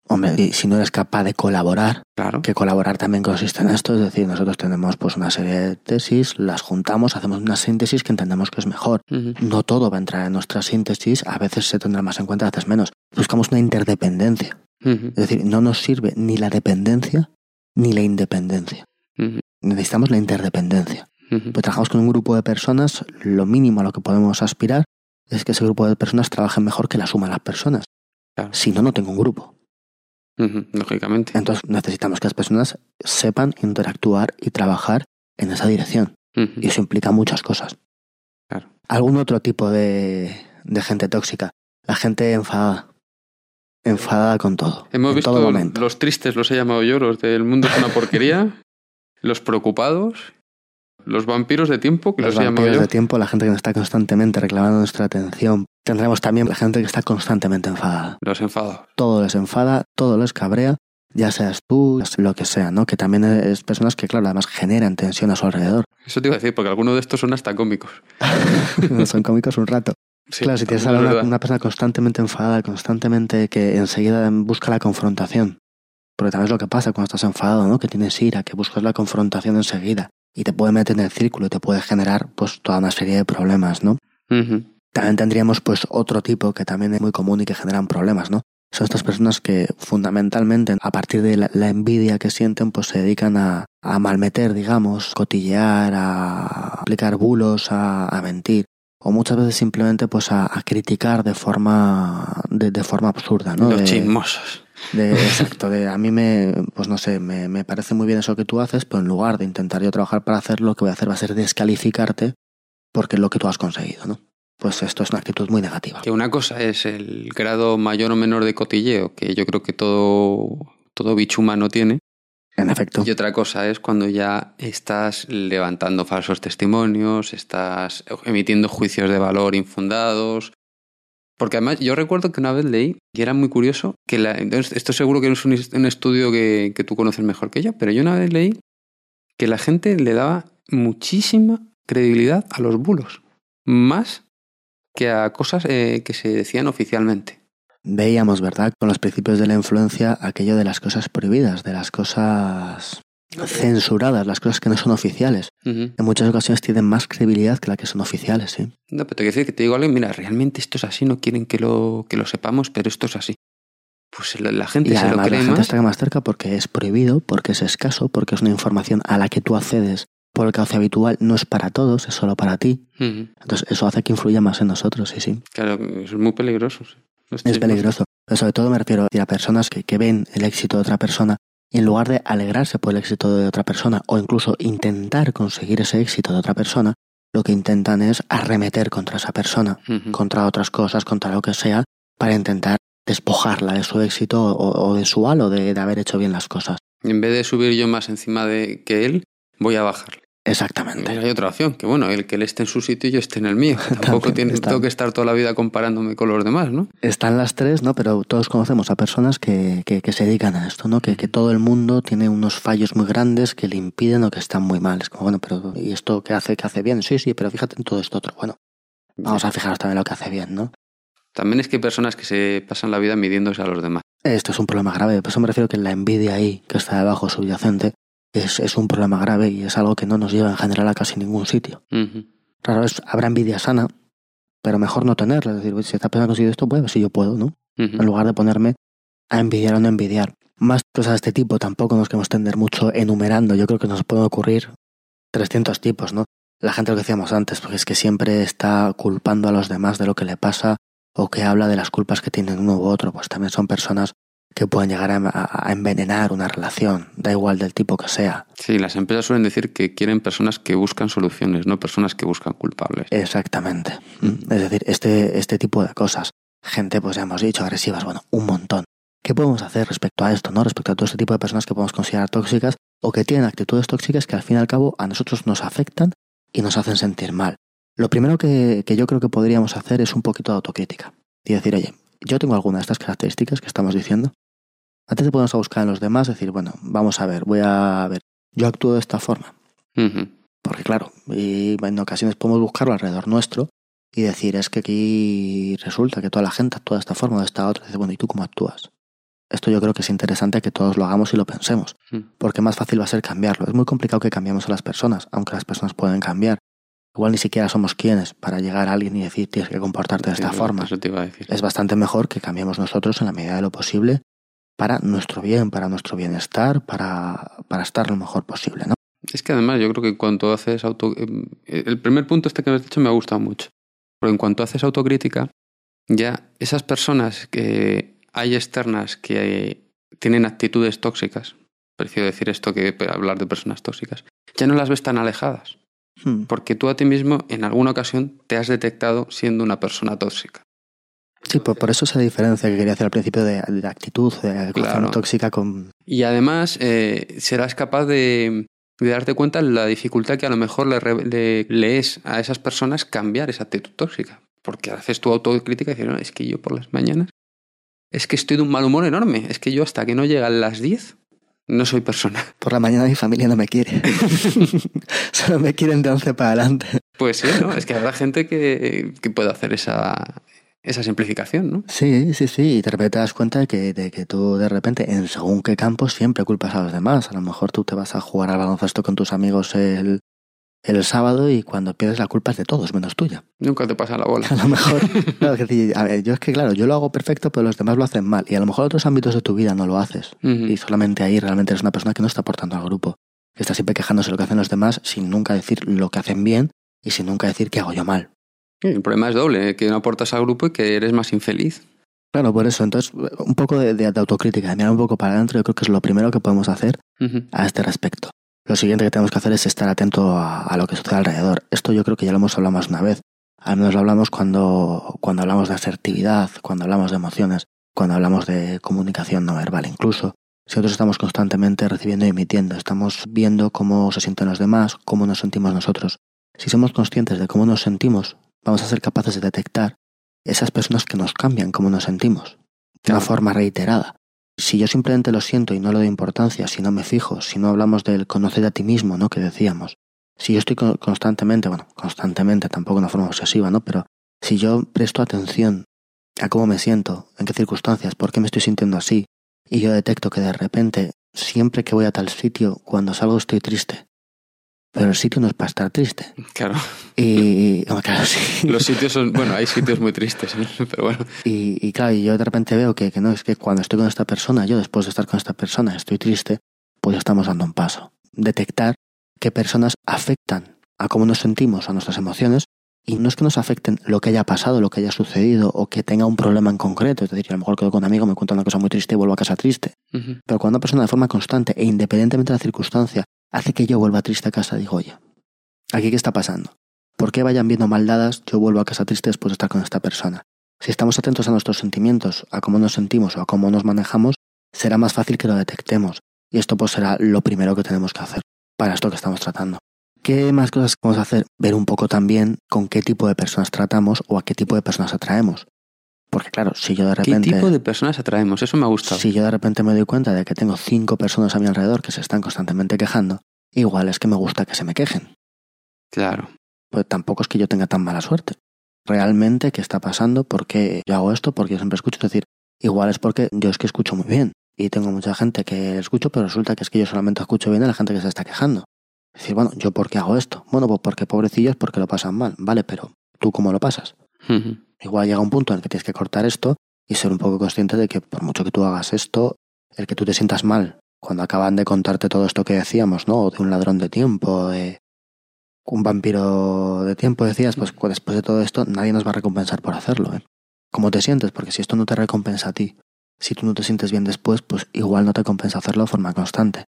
Hombre, y si no eres capaz de colaborar, claro. que colaborar también consiste en esto, es decir, nosotros tenemos pues una serie de tesis, las juntamos, hacemos una síntesis que entendemos que es mejor. Uh -huh. No todo va a entrar en nuestra síntesis, a veces se tendrá más en cuenta, a veces menos. Buscamos una interdependencia. Uh -huh. Es decir, no nos sirve ni la dependencia ni la independencia. Uh -huh. Necesitamos la interdependencia. Pues trabajamos con un grupo de personas, lo mínimo a lo que podemos aspirar es que ese grupo de personas trabajen mejor que la suma de las personas. Claro. Si no, no tengo un grupo. Uh -huh, lógicamente. Entonces necesitamos que las personas sepan interactuar y trabajar en esa dirección. Y eso implica muchas cosas. Claro. ¿Algún otro tipo de, de, gente tóxica? La gente enfadada. Enfadada con todo. Hemos en visto todo momento. los tristes, los he llamado yo, los del mundo es una porquería, [LAUGHS] los preocupados, los vampiros de tiempo, que los, los vampiros de tiempo, la gente que está constantemente reclamando nuestra atención. Tendremos también la gente que está constantemente enfadada. Los enfadados. Todo les enfada, todo les cabrea, ya seas tú, lo que sea, ¿no? Que también es personas que, claro, además generan tensión a su alrededor. Eso te iba a decir, porque algunos de estos son hasta cómicos. [LAUGHS] son cómicos un rato. Sí, claro, si tienes a una, una, persona constantemente enfadada, constantemente que enseguida busca la confrontación. Porque también es lo que pasa cuando estás enfadado, ¿no? Que tienes ira, que buscas la confrontación enseguida. Y te puede meter en el círculo y te puede generar pues toda una serie de problemas, ¿no? Uh -huh. También tendríamos pues otro tipo que también es muy común y que generan problemas, ¿no? Son estas personas que fundamentalmente a partir de la, la envidia que sienten pues se dedican a, a, malmeter, digamos, cotillear, a aplicar bulos, a, a mentir o muchas veces simplemente pues a, a criticar de forma de, de, forma absurda, ¿no? Los de, chismosos. De, exacto, de a mí me, pues no sé, me, me parece muy bien eso que tú haces, pero en lugar de intentar yo trabajar para hacerlo, lo que voy a hacer va a ser descalificarte porque es lo que tú has conseguido, ¿no? Pues esto es una actitud muy negativa. Que una cosa es el grado mayor o menor de cotilleo, que yo creo que todo, todo bicho humano tiene. En efecto. Y otra cosa es cuando ya estás levantando falsos testimonios, estás emitiendo juicios de valor infundados. Porque además yo recuerdo que una vez leí, y era muy curioso, que la, esto seguro que es un, un estudio que, que tú conoces mejor que yo, pero yo una vez leí que la gente le daba muchísima credibilidad a los bulos. Más que a cosas eh, que se decían oficialmente. Veíamos, ¿verdad?, con los principios de la influencia, aquello de las cosas prohibidas, de las cosas censuradas, las cosas que no son oficiales. Uh -huh. En muchas ocasiones tienen más credibilidad que las que son oficiales, ¿sí? No, pero te quiero decir que te digo algo, mira, realmente esto es así, no quieren que lo, que lo sepamos, pero esto es así. Pues la, gente y se lo cree la gente más. está más cerca porque es prohibido, porque es escaso, porque es una información a la que tú accedes por el cauce habitual, no es para todos, es solo para ti. Uh -huh. Entonces eso hace que influya más en nosotros, sí, sí. Claro, es muy peligroso. Sí. Es peligroso. Pero sobre todo me refiero a personas que, que ven el éxito de otra persona en lugar de alegrarse por el éxito de otra persona o incluso intentar conseguir ese éxito de otra persona, lo que intentan es arremeter contra esa persona, contra otras cosas, contra lo que sea, para intentar despojarla de su éxito o, de su halo de, de, haber hecho bien las cosas. En vez de subir yo más encima de que él, voy a bajarle. Exactamente. hay otra opción, que bueno, el que él esté en su sitio y yo esté en el mío. [LAUGHS] Tampoco tiene, tengo que estar toda la vida comparándome con los demás, ¿no? Están las tres, ¿no? Pero todos conocemos a personas que, que, se dedican a esto, ¿no? Que, que, todo el mundo tiene unos fallos muy grandes que le impiden o que están muy mal. Es como, bueno, pero ¿y esto qué hace? ¿Qué hace bien? Sí, sí, pero fíjate en todo esto otro. Bueno, vamos a fijarnos también en lo que hace bien, ¿no? También es que hay personas que se pasan la vida midiéndose a los demás. Esto es un problema grave. Por eso me refiero que la envidia ahí, que está debajo subyacente, es, es, un problema grave y es algo que no nos lleva en general a casi ningún sitio. Es, habrá envidia sana, pero mejor no tenerla. Es decir, si esta persona ha conseguido esto, pues si yo puedo, ¿no? En lugar de ponerme a envidiar o no envidiar. Más cosas de este tipo tampoco nos queremos tender mucho enumerando. Yo creo que nos pueden ocurrir 300 tipos, ¿no? La gente lo que decíamos antes, porque es que siempre está culpando a los demás de lo que le pasa o que habla de las culpas que tienen uno u otro, pues también son personas que pueden llegar a, envenenar una relación, da igual del tipo que sea. Sí, las empresas suelen decir que quieren personas que buscan soluciones, no personas que buscan culpables. Exactamente. Mm. Es decir, este, este tipo de cosas. Gente, pues ya hemos dicho, agresivas, bueno, un montón. ¿Qué podemos hacer respecto a esto, no? Respecto a todo este tipo de personas que podemos considerar tóxicas o que tienen actitudes tóxicas que al fin y al cabo a nosotros nos afectan y nos hacen sentir mal. Lo primero que, que yo creo que podríamos hacer es un poquito de autocrítica y decir, oye, yo tengo alguna de estas características que estamos diciendo, antes de ponernos a buscar en los demás, decir, bueno, vamos a ver, voy a ver, yo actúo de esta forma. Porque claro, y en ocasiones podemos buscarlo alrededor nuestro y decir, es que aquí resulta que toda la gente actúa de esta forma o de esta otra. Dice, bueno, ¿y tú cómo actúas? Esto yo creo que es interesante que todos lo hagamos y lo pensemos, porque más fácil va a ser cambiarlo. Es muy complicado que cambiemos a las personas, aunque las personas pueden cambiar. Igual ni siquiera somos quienes para llegar a alguien y decir tienes que comportarte de esta forma. Es bastante mejor que cambiemos nosotros en la medida de lo posible para nuestro bien, para nuestro bienestar, para, para estar lo mejor posible, ¿no? Es que además yo creo que cuando haces auto... Eh, el primer punto este que me has dicho me ha gustado mucho. Porque en cuanto haces autocrítica, ya esas personas que hay externas que tienen actitudes tóxicas, prefiero decir esto que hablar de personas tóxicas, ya no las ves tan alejadas. Hmm. Porque tú a ti mismo en alguna ocasión te has detectado siendo una persona tóxica. Sí, por, por, eso esa diferencia que quería hacer al principio de, actitud, de claro. tóxica con... Y además eh, serás capaz de, de, darte cuenta de la dificultad que a lo mejor le, lees a esas personas cambiar esa actitud tóxica. Porque haces tu autocrítica y dices, no, es que yo por las mañanas es que estoy de un mal humor enorme. Es que yo hasta que no llegan las 10 no soy persona. [LAUGHS] Por la mañana mi familia no me quiere. [LAUGHS] Solo me quieren de 11 para adelante. Pues sí, ¿no? Es que habrá gente que, que puede hacer esa, esa simplificación, ¿no? Sí, sí, sí. Y de repente te das cuenta de que, de que tú de repente, en según qué campos, siempre culpas a los demás. A lo mejor tú te vas a jugar al baloncesto con tus amigos el, el sábado y cuando pierdes la culpa es de todos, menos tuya. Nunca te pasa la bola. [LAUGHS] A lo mejor. claro, a ver, yo es que, claro, yo lo hago perfecto, pero los demás lo hacen mal. Y a lo mejor en otros ámbitos de tu vida no lo haces. Y solamente ahí realmente eres una persona que no está aportando al grupo. Que está siempre quejándose de lo que hacen los demás sin nunca decir lo que hacen bien y sin nunca decir qué hago yo mal. El problema es doble, que no aportas al grupo y que eres más infeliz. Claro, por eso. Entonces, un poco de, autocrítica, de mirar un poco para adentro, yo creo que es lo primero que podemos hacer a este respecto. Lo siguiente que tenemos que hacer es estar atento a, lo que sucede alrededor. Esto yo creo que ya lo hemos hablado más una vez. Al menos lo hablamos cuando, cuando hablamos de asertividad, cuando hablamos de emociones, cuando hablamos de comunicación no verbal incluso. Si nosotros estamos constantemente recibiendo y emitiendo, estamos viendo cómo se sienten los demás, cómo nos sentimos nosotros. Si somos conscientes de cómo nos sentimos, vamos a ser capaces de detectar esas personas que nos cambian como nos sentimos, de una forma reiterada. Si yo simplemente lo siento y no le doy importancia, si no me fijo, si no hablamos del conocer a ti mismo, ¿no? Que decíamos. Si yo estoy constantemente, bueno, constantemente, tampoco de una forma obsesiva, ¿no? Pero si yo presto atención a cómo me siento, en qué circunstancias, por qué me estoy sintiendo así, y yo detecto que de repente, siempre que voy a tal sitio, cuando salgo estoy triste, pero el sitio no es para estar triste. Claro. Y, claro, sí. [LAUGHS] Los sitios son, bueno, hay sitios muy tristes, pero bueno. Y, claro, y yo de repente veo que, que no, es que cuando estoy con esta persona, yo después de estar con esta persona estoy triste, pues ya estamos dando un paso. Detectar qué personas afectan a cómo nos sentimos, a nuestras emociones, y no es que nos afecten lo que haya pasado, lo que haya sucedido, o que tenga un problema en concreto. Es decir, a lo mejor quedo con un amigo, me cuenta una cosa muy triste y vuelvo a casa triste. Pero cuando una persona de forma constante e independientemente de la circunstancia hace que yo vuelva triste a casa, digo, oye, ¿aquí qué está pasando? ¿Por qué vayan viendo maldadas yo vuelvo a casa triste después de estar con esta persona? Si estamos atentos a nuestros sentimientos, a cómo nos sentimos o a cómo nos manejamos, será más fácil que lo detectemos. Y esto pues será lo primero que tenemos que hacer para esto que estamos tratando. ¿Qué más cosas podemos hacer? Ver un poco también con qué tipo de personas tratamos o a qué tipo de personas atraemos. Porque claro, si yo de ¿Qué repente... tipo de personas atraemos? Eso me ha gustado. Si yo de repente me doy cuenta de que tengo cinco personas a mi alrededor que se están constantemente quejando, igual es que me gusta que se me quejen. Claro. Pues tampoco es que yo tenga tan mala suerte. Realmente, ¿qué está pasando? ¿Por qué yo hago esto? Porque yo siempre escucho. Es decir, igual es porque yo es que escucho muy bien. Y tengo mucha gente que escucho, pero resulta que es que yo solamente escucho bien a la gente que se está quejando. Es decir, bueno, ¿yo por qué hago esto? Bueno, pues porque pobrecillos porque lo pasan mal. Vale, pero ¿tú cómo lo pasas? Igual llega un punto en el que tienes que cortar esto y ser un poco consciente de que por mucho que tú hagas esto, el que tú te sientas mal cuando acaban de contarte todo esto que decíamos, ¿no? De un ladrón de tiempo, de un vampiro de tiempo, decías, pues después de todo esto nadie nos va a recompensar por hacerlo, ¿eh? ¿Cómo te sientes? Porque si esto no te recompensa a ti, si tú no te sientes bien después, pues igual no te compensa hacerlo de forma constante.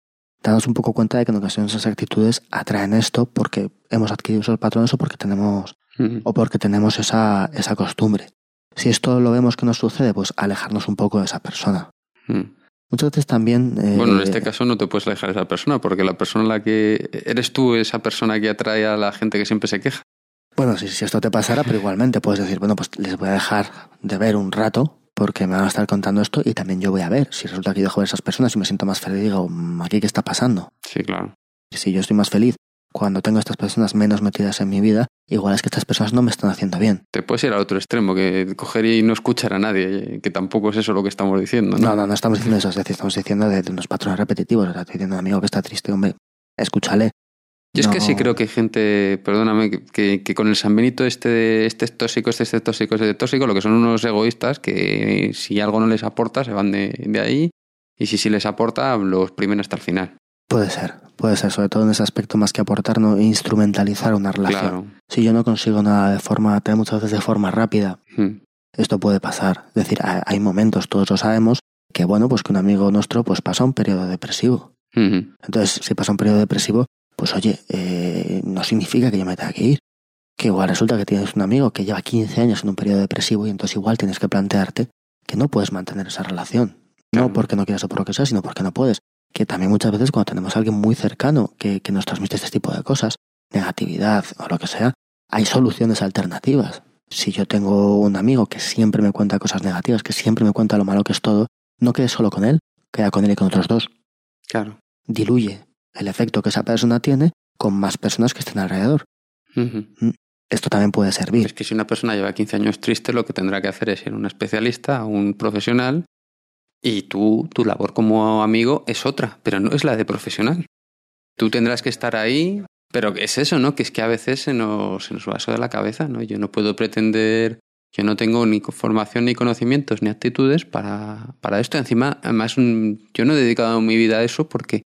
Danos un poco cuenta de que en ocasiones esas actitudes atraen esto porque hemos adquirido esos patrones o porque tenemos O porque tenemos esa, esa costumbre. Si esto lo vemos que nos sucede, pues alejarnos un poco de esa persona. Mm. Muchas veces también... eh, Bueno, en este caso no te puedes alejar de esa persona, porque la persona a la que eres tú, esa persona que atrae a la gente que siempre se queja. Bueno, si, si esto te pasara, pero igualmente puedes decir, bueno, pues les voy a dejar de ver un rato porque me van a estar contando esto y también yo voy a ver. Si resulta que yo dejo de esas personas y me siento más feliz, digo, "Mm, ¿aquí qué está pasando? Sí, claro. Si yo estoy más feliz cuando tengo a estas personas menos metidas en mi vida, igual es que estas personas no me están haciendo bien. Te puedes ir al otro extremo, que coger y no escuchar a nadie, que tampoco es eso lo que estamos diciendo, ¿no? No, no, no estamos diciendo eso, es decir, estamos diciendo de, de unos patrones repetitivos. O sea, estoy diciendo, amigo que está triste, hombre, escúchale. Yo es que sí creo que hay gente, perdóname, que- con el San Benito este, este es tóxico, este, este es tóxico, este es tóxico, lo que son unos egoístas que si algo no les aporta se van de, de ahí y si sí les aporta los primen hasta el final. Puede ser, puede ser, sobre todo en ese aspecto más que aportar, no instrumentalizar una relación. Claro. Si yo no consigo nada de forma, muchas veces de forma rápida, Mm. esto puede pasar. Es decir, hay momentos, todos lo sabemos, que bueno, pues que un amigo nuestro pues pasa un periodo depresivo. Ujú. Entonces, si pasa un periodo depresivo, pues oye, eh, no significa que yo me tenga que ir. Que igual resulta que tienes un amigo que lleva 15 años en un periodo depresivo y entonces igual tienes que plantearte que no puedes mantener esa relación. No Claro. porque no quieras o por lo que sea, sino porque no puedes. Que también muchas veces cuando tenemos a alguien muy cercano que, que nos transmite este tipo de cosas, negatividad o lo que sea, hay soluciones alternativas. Si yo tengo un amigo que siempre me cuenta cosas negativas, que siempre me cuenta lo malo que es todo, no quede solo con él, queda con él y con otros dos Claro. diluye el efecto que esa persona tiene con más personas que estén alrededor. Ujú. Esto también puede Es servir. que si una persona lleva 15 años triste, lo que tendrá que hacer es ir a un especialista, a un profesional, y tú, tu labor como amigo es otra, pero no es la de profesional. Tú tendrás que estar ahí, pero es eso, ¿no? Que es que a veces se nos, se nos va eso de la cabeza, ¿no? Yo no puedo pretender, yo no tengo ni formación, ni conocimientos, ni actitudes para, para esto. Encima, además, mm, yo no he dedicado mi vida a eso porque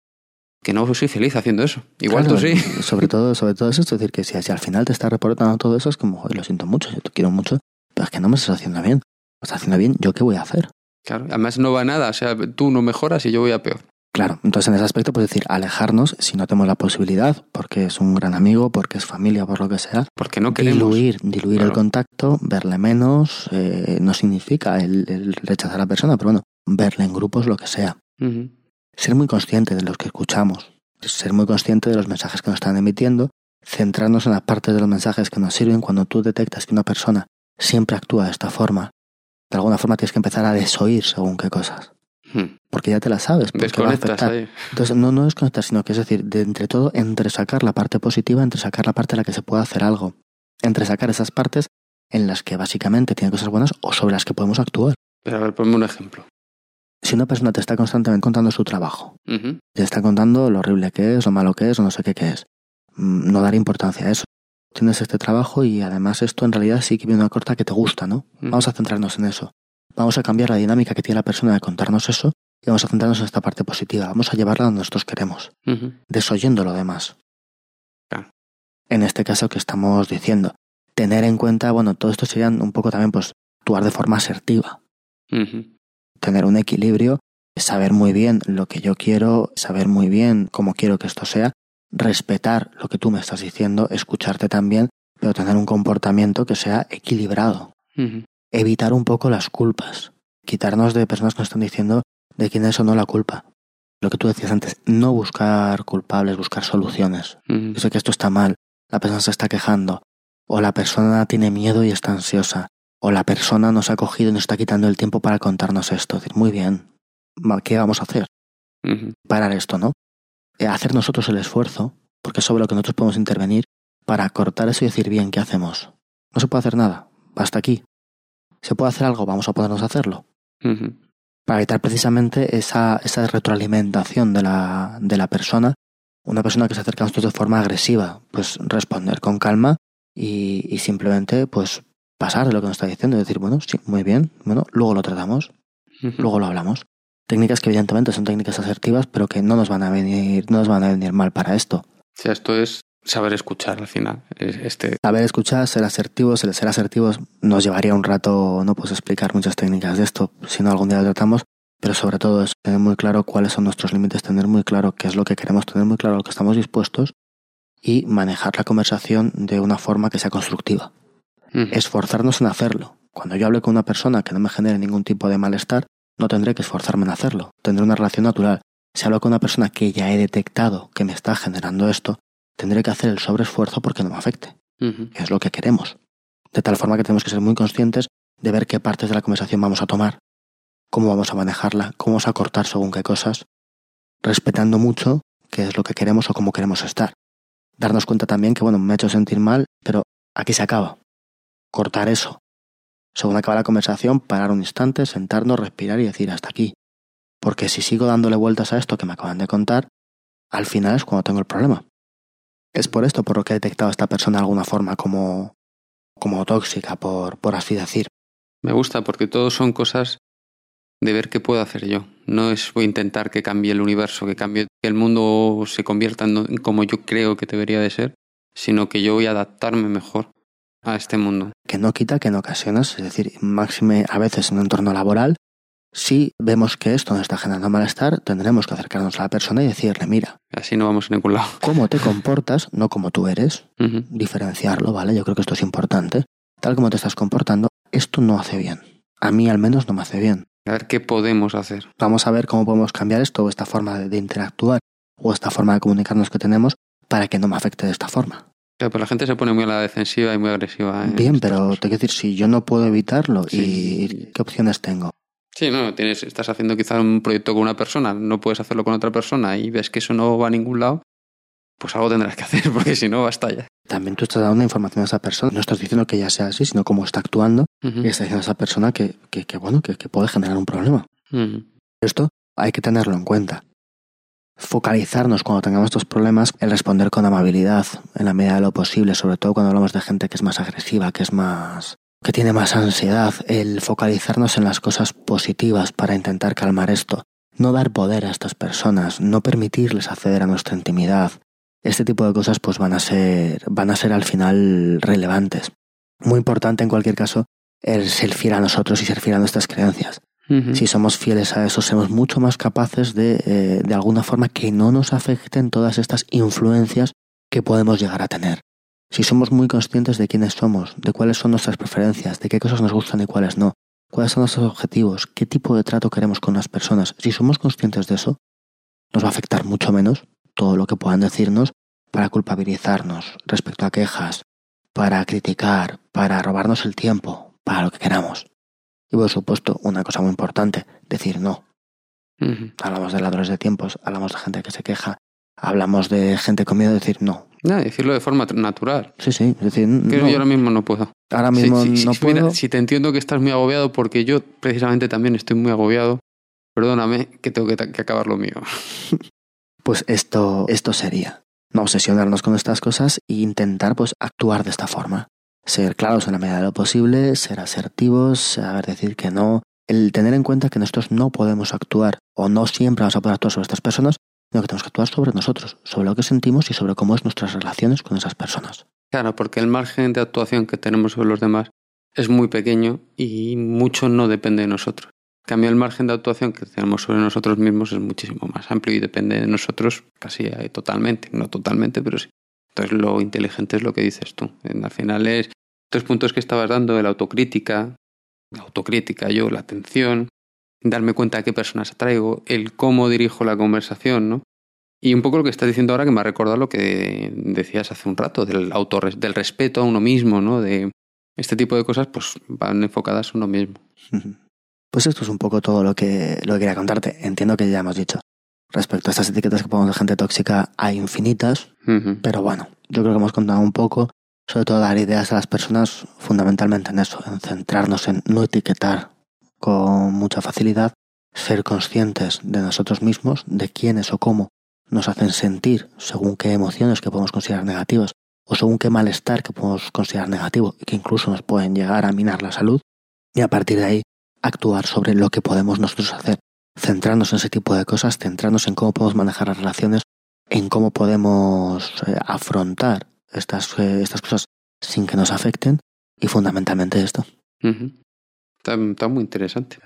que no soy feliz haciendo eso. Igual Claro, tú sí. Sobre todo, sobre todo eso, es decir, que si, si al final te está reportando todo eso, es como, "Joder, lo siento mucho, yo te quiero mucho, pero es que no me estás haciendo bien. Lo estás haciendo bien, ¿yo qué voy a hacer? Claro, además no va a nada, o sea, tú no mejoras y yo voy a peor. Claro, entonces en ese aspecto, pues decir, alejarnos si no tenemos la posibilidad, porque es un gran amigo, porque es familia, por lo que sea, Porque no queremos. diluir, diluir el contacto, verle menos, eh, no significa el, el rechazar a la persona, pero bueno, verle en grupos, lo que sea. Ser muy consciente de los que escuchamos, ser muy consciente de los mensajes que nos están emitiendo, centrarnos en las partes de los mensajes que nos sirven cuando tú detectas que una persona siempre actúa de esta forma. De alguna forma tienes que empezar a desoír según qué cosas, Ujú. porque ya te las sabes. porque va a Desconectas ahí. Entonces, no, no desconectar, sino que es decir, de entre todo, entre sacar la parte positiva, entre sacar la parte en la que se puede hacer algo, entre sacar esas partes en las que básicamente tiene cosas buenas o sobre las que podemos actuar. Pero a ver, ponme un ejemplo. Si una persona te está constantemente contando su trabajo, te está contando lo horrible que es, lo malo que es, o no sé qué que es. Mm, No dar importancia a eso. Tienes este trabajo y además esto en realidad sí que viene una corta que te gusta, ¿no? Mm. Vamos a centrarnos en eso. Vamos a cambiar la dinámica que tiene la persona de contarnos eso y vamos a centrarnos en esta parte positiva. Vamos a llevarla donde nosotros queremos, desoyendo lo demás. Claro. En este caso que estamos diciendo, tener en cuenta, bueno, todo esto sería un poco también pues actuar de forma asertiva, tener un equilibrio saber muy bien lo que yo quiero, saber muy bien cómo quiero que esto sea, respetar lo que tú me estás diciendo, escucharte también, pero tener un comportamiento que sea equilibrado. Evitar un poco las culpas, quitarnos de personas que nos están diciendo de quién es o no la culpa. Lo que tú decías antes, no buscar culpables, buscar soluciones. Yo sé que esto está mal, la persona se está quejando, o la persona tiene miedo y está ansiosa, o la persona nos ha cogido y nos está quitando el tiempo para contarnos esto. Decir, muy bien, ¿qué vamos a hacer? Parar esto, ¿no? Eh, hacer nosotros el esfuerzo, porque es sobre lo que nosotros podemos intervenir, para cortar eso y decir, bien, ¿qué hacemos? No se puede hacer nada, hasta aquí. ¿Se puede hacer algo? Vamos a podernos hacerlo. Para evitar precisamente esa, esa retroalimentación de la, de la persona, una persona que se acerca a nosotros de forma agresiva, pues responder con calma y, y simplemente pues pasar de lo que nos está diciendo y decir, bueno, sí, muy bien, bueno, luego lo tratamos, luego lo hablamos. Técnicas que evidentemente son técnicas asertivas, pero que no nos van a venir, no nos van a venir mal para esto. O sea, esto es saber escuchar al final. Este... Saber escuchar, ser asertivos, el ser asertivos nos llevaría un rato, no puedo explicar muchas técnicas de esto, si no algún día lo tratamos, pero sobre todo es tener muy claro cuáles son nuestros límites, tener muy claro qué es lo que queremos, tener muy claro lo que estamos dispuestos y manejar la conversación de una forma que sea constructiva. Esforzarnos en hacerlo. Cuando yo hable con una persona que no me genere ningún tipo de malestar, no tendré que esforzarme en hacerlo. Tendré una relación natural. Si hablo con una persona que ya he detectado que me está generando esto, tendré que hacer el sobreesfuerzo porque no me afecte. Es lo que queremos. De tal forma que tenemos que ser muy conscientes de ver qué partes de la conversación vamos a tomar, cómo vamos a manejarla, cómo vamos a cortar según qué cosas, respetando mucho qué es lo que queremos o cómo queremos estar. Darnos cuenta también que, bueno, me ha hecho sentir mal, pero aquí se acaba cortar eso. Según acaba la conversación, parar un instante, sentarnos, respirar y decir hasta aquí. Porque si sigo dándole vueltas a esto que me acaban de contar, al final es cuando tengo el problema. Es por esto por lo que he detectado a esta persona de alguna forma como, como tóxica, por, por así decir. Me gusta porque todo son cosas de ver qué puedo hacer yo. No es voy a intentar que cambie el universo, que cambie que el mundo se convierta en como yo creo que debería de ser, sino que yo voy a adaptarme mejor a este mundo. Que no quita que en ocasiones, es decir, máxime a veces en un entorno laboral, si vemos que esto nos está generando malestar, tendremos que acercarnos a la persona y decirle, mira. Así no vamos a ningún lado. Cómo te comportas, no como tú eres. Diferenciarlo, ¿vale? Yo creo que esto es importante. Tal como te estás comportando, esto no hace bien. A mí al menos no me hace bien. A ver qué podemos hacer. Vamos a ver cómo podemos cambiar esto o esta forma de interactuar o esta forma de comunicarnos que tenemos para que no me afecte de esta forma. Pero la gente se pone muy a la defensiva y muy agresiva. Bien, pero te quiero decir, si yo no puedo evitarlo, ¿y qué opciones tengo? Sí, no, tienes, estás haciendo quizá un proyecto con una persona, no puedes hacerlo con otra persona y ves que eso no va a ningún lado, pues algo tendrás que [LAUGHS] hacer, porque si no, basta ya. También tú estás dando información a esa persona, no estás diciendo que ya sea así, sino cómo está actuando, y estás diciendo a esa persona que, que, bueno, que, puede generar un problema. Esto hay que tenerlo en cuenta focalizarnos cuando tengamos estos problemas en responder con amabilidad en la medida de lo posible, sobre todo cuando hablamos de gente que es más agresiva, que es más que tiene más ansiedad, el focalizarnos en las cosas positivas para intentar calmar esto, no dar poder a estas personas, no permitirles acceder a nuestra intimidad. Este tipo de cosas pues van a ser van a ser al final relevantes. Muy importante en cualquier caso el ser fiel a nosotros y ser fiel a nuestras creencias. Si somos fieles a eso, somos mucho más capaces de, eh, de alguna forma, que no nos afecten todas estas influencias que podemos llegar a tener. Si somos muy conscientes de quiénes somos, de cuáles son nuestras preferencias, de qué cosas nos gustan y cuáles no, cuáles son nuestros objetivos, qué tipo de trato queremos con las personas, si somos conscientes de eso, nos va a afectar mucho menos todo lo que puedan decirnos para culpabilizarnos respecto a quejas, para criticar, para robarnos el tiempo, para lo que queramos. Y por supuesto, una cosa muy importante, decir no. Hablamos de ladrones de tiempos, hablamos de gente que se queja, hablamos de gente con miedo, decir no. No, decirlo de forma natural. Sí, sí, decir que yo ahora mismo no puedo. Ahora mismo no puedo. si te entiendo que estás muy agobiado, porque yo precisamente también estoy muy agobiado, perdóname que tengo que, que acabar lo mío. [LAUGHS] pues esto, esto sería. No obsesionarnos con estas cosas e intentar pues actuar de esta forma ser claros en la medida de lo posible, ser asertivos, saber decir que no, el tener en cuenta que nosotros no podemos actuar o no siempre vamos a poder actuar sobre estas personas, sino que tenemos que actuar sobre nosotros, sobre lo que sentimos y sobre cómo es nuestras relaciones con esas personas. Claro, porque el margen de actuación que tenemos sobre los demás es muy pequeño y mucho no depende de nosotros. cambio el margen de actuación que tenemos sobre nosotros mismos es muchísimo más amplio y depende de nosotros casi eh, totalmente, no totalmente, pero sí. Entonces lo inteligente es lo que dices tú. Al final es tres puntos que estabas dando, la autocrítica, la autocrítica yo, la atención, darme cuenta de qué personas atraigo, el cómo dirijo la conversación, ¿no? Y un poco lo que estás diciendo ahora que me ha recordado lo que decías hace un rato, del autor, del respeto a uno mismo, ¿no? De este tipo de cosas, pues van enfocadas a uno mismo. [LAUGHS] Pues esto es un poco todo lo que, lo que quería contarte. Entiendo que ya hemos dicho. Respecto a estas etiquetas que ponemos de gente tóxica, hay infinitas, pero bueno, yo creo que hemos contado un poco, sobre todo dar ideas a las personas fundamentalmente en eso, en centrarnos en no etiquetar con mucha facilidad, ser conscientes de nosotros mismos, de quiénes o cómo nos hacen sentir según qué emociones que podemos considerar negativas o según qué malestar que podemos considerar negativo y que incluso nos pueden llegar a minar la salud y a partir de ahí actuar sobre lo que podemos nosotros hacer, centrarnos en ese tipo de cosas, centrarnos en cómo podemos manejar las relaciones, en cómo podemos eh, afrontar estas, eh, estas cosas sin que nos afecten y fundamentalmente esto. está, está, muy interesante.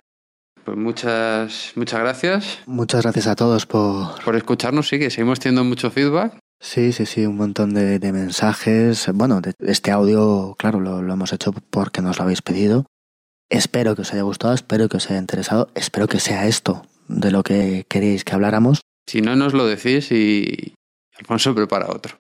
Pues muchas, muchas gracias. Muchas gracias a todos por... Por escucharnos, sí, que seguimos teniendo mucho feedback. Sí, sí, sí, un montón de, de mensajes. Bueno, de, este audio, claro, lo, lo, hemos hecho porque nos lo habéis pedido. Espero que os haya gustado, espero que os haya interesado, espero que sea esto de lo que queréis que habláramos. Si no nos lo decís y, Alfonso prepara otro.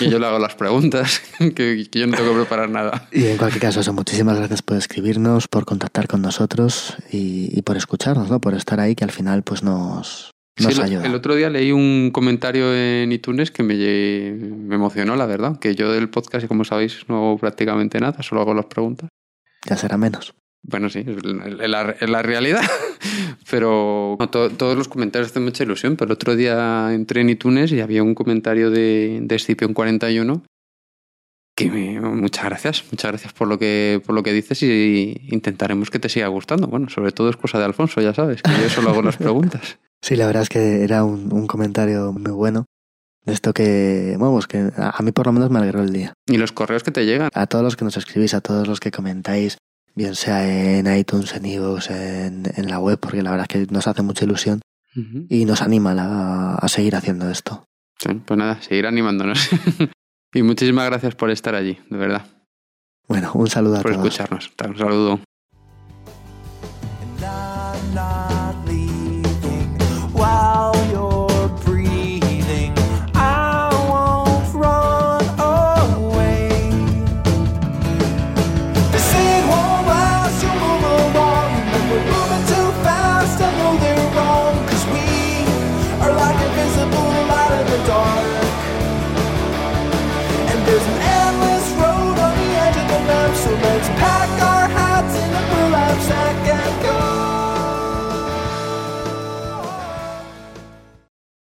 Y yo le hago las preguntas, [LAUGHS] que, yo no tengo que preparar nada. Y en cualquier caso, eso, muchísimas gracias por escribirnos, por contactar con nosotros y, y por escucharnos, ¿no? Por estar ahí, que al final pues nos, nos sí, ayuda. El otro día leí un comentario en iTunes que me, me emocionó, la verdad. Que yo del podcast, como sabéis, no hago prácticamente nada, solo hago las preguntas. Ya será menos. Bueno, sí, es la, es la realidad. [LAUGHS] pero no, to, todos los comentarios hacen mucha ilusión. Pero el otro día entré en iTunes y había un comentario de, de Scipion41 que me, muchas gracias, muchas gracias por lo que por lo que dices y intentaremos que te siga gustando. Bueno, sobre todo es cosa de Alfonso, ya sabes, que yo solo hago las preguntas. [LAUGHS] Sí, la verdad es que era un, un comentario muy bueno. Esto que, bueno, pues que a mí por lo menos me alegró el día. Y los correos que te llegan. A todos los que nos escribís, a todos los que comentáis, bien sea en iTunes, en iVoox, en, en la web, porque la verdad es que nos hace mucha ilusión uh -huh. y nos anima a, a, seguir haciendo esto. Sí, pues nada, seguir animándonos. [LAUGHS] y muchísimas gracias por estar allí, de verdad. Bueno, un saludo a todos. Por escucharnos. Un saludo.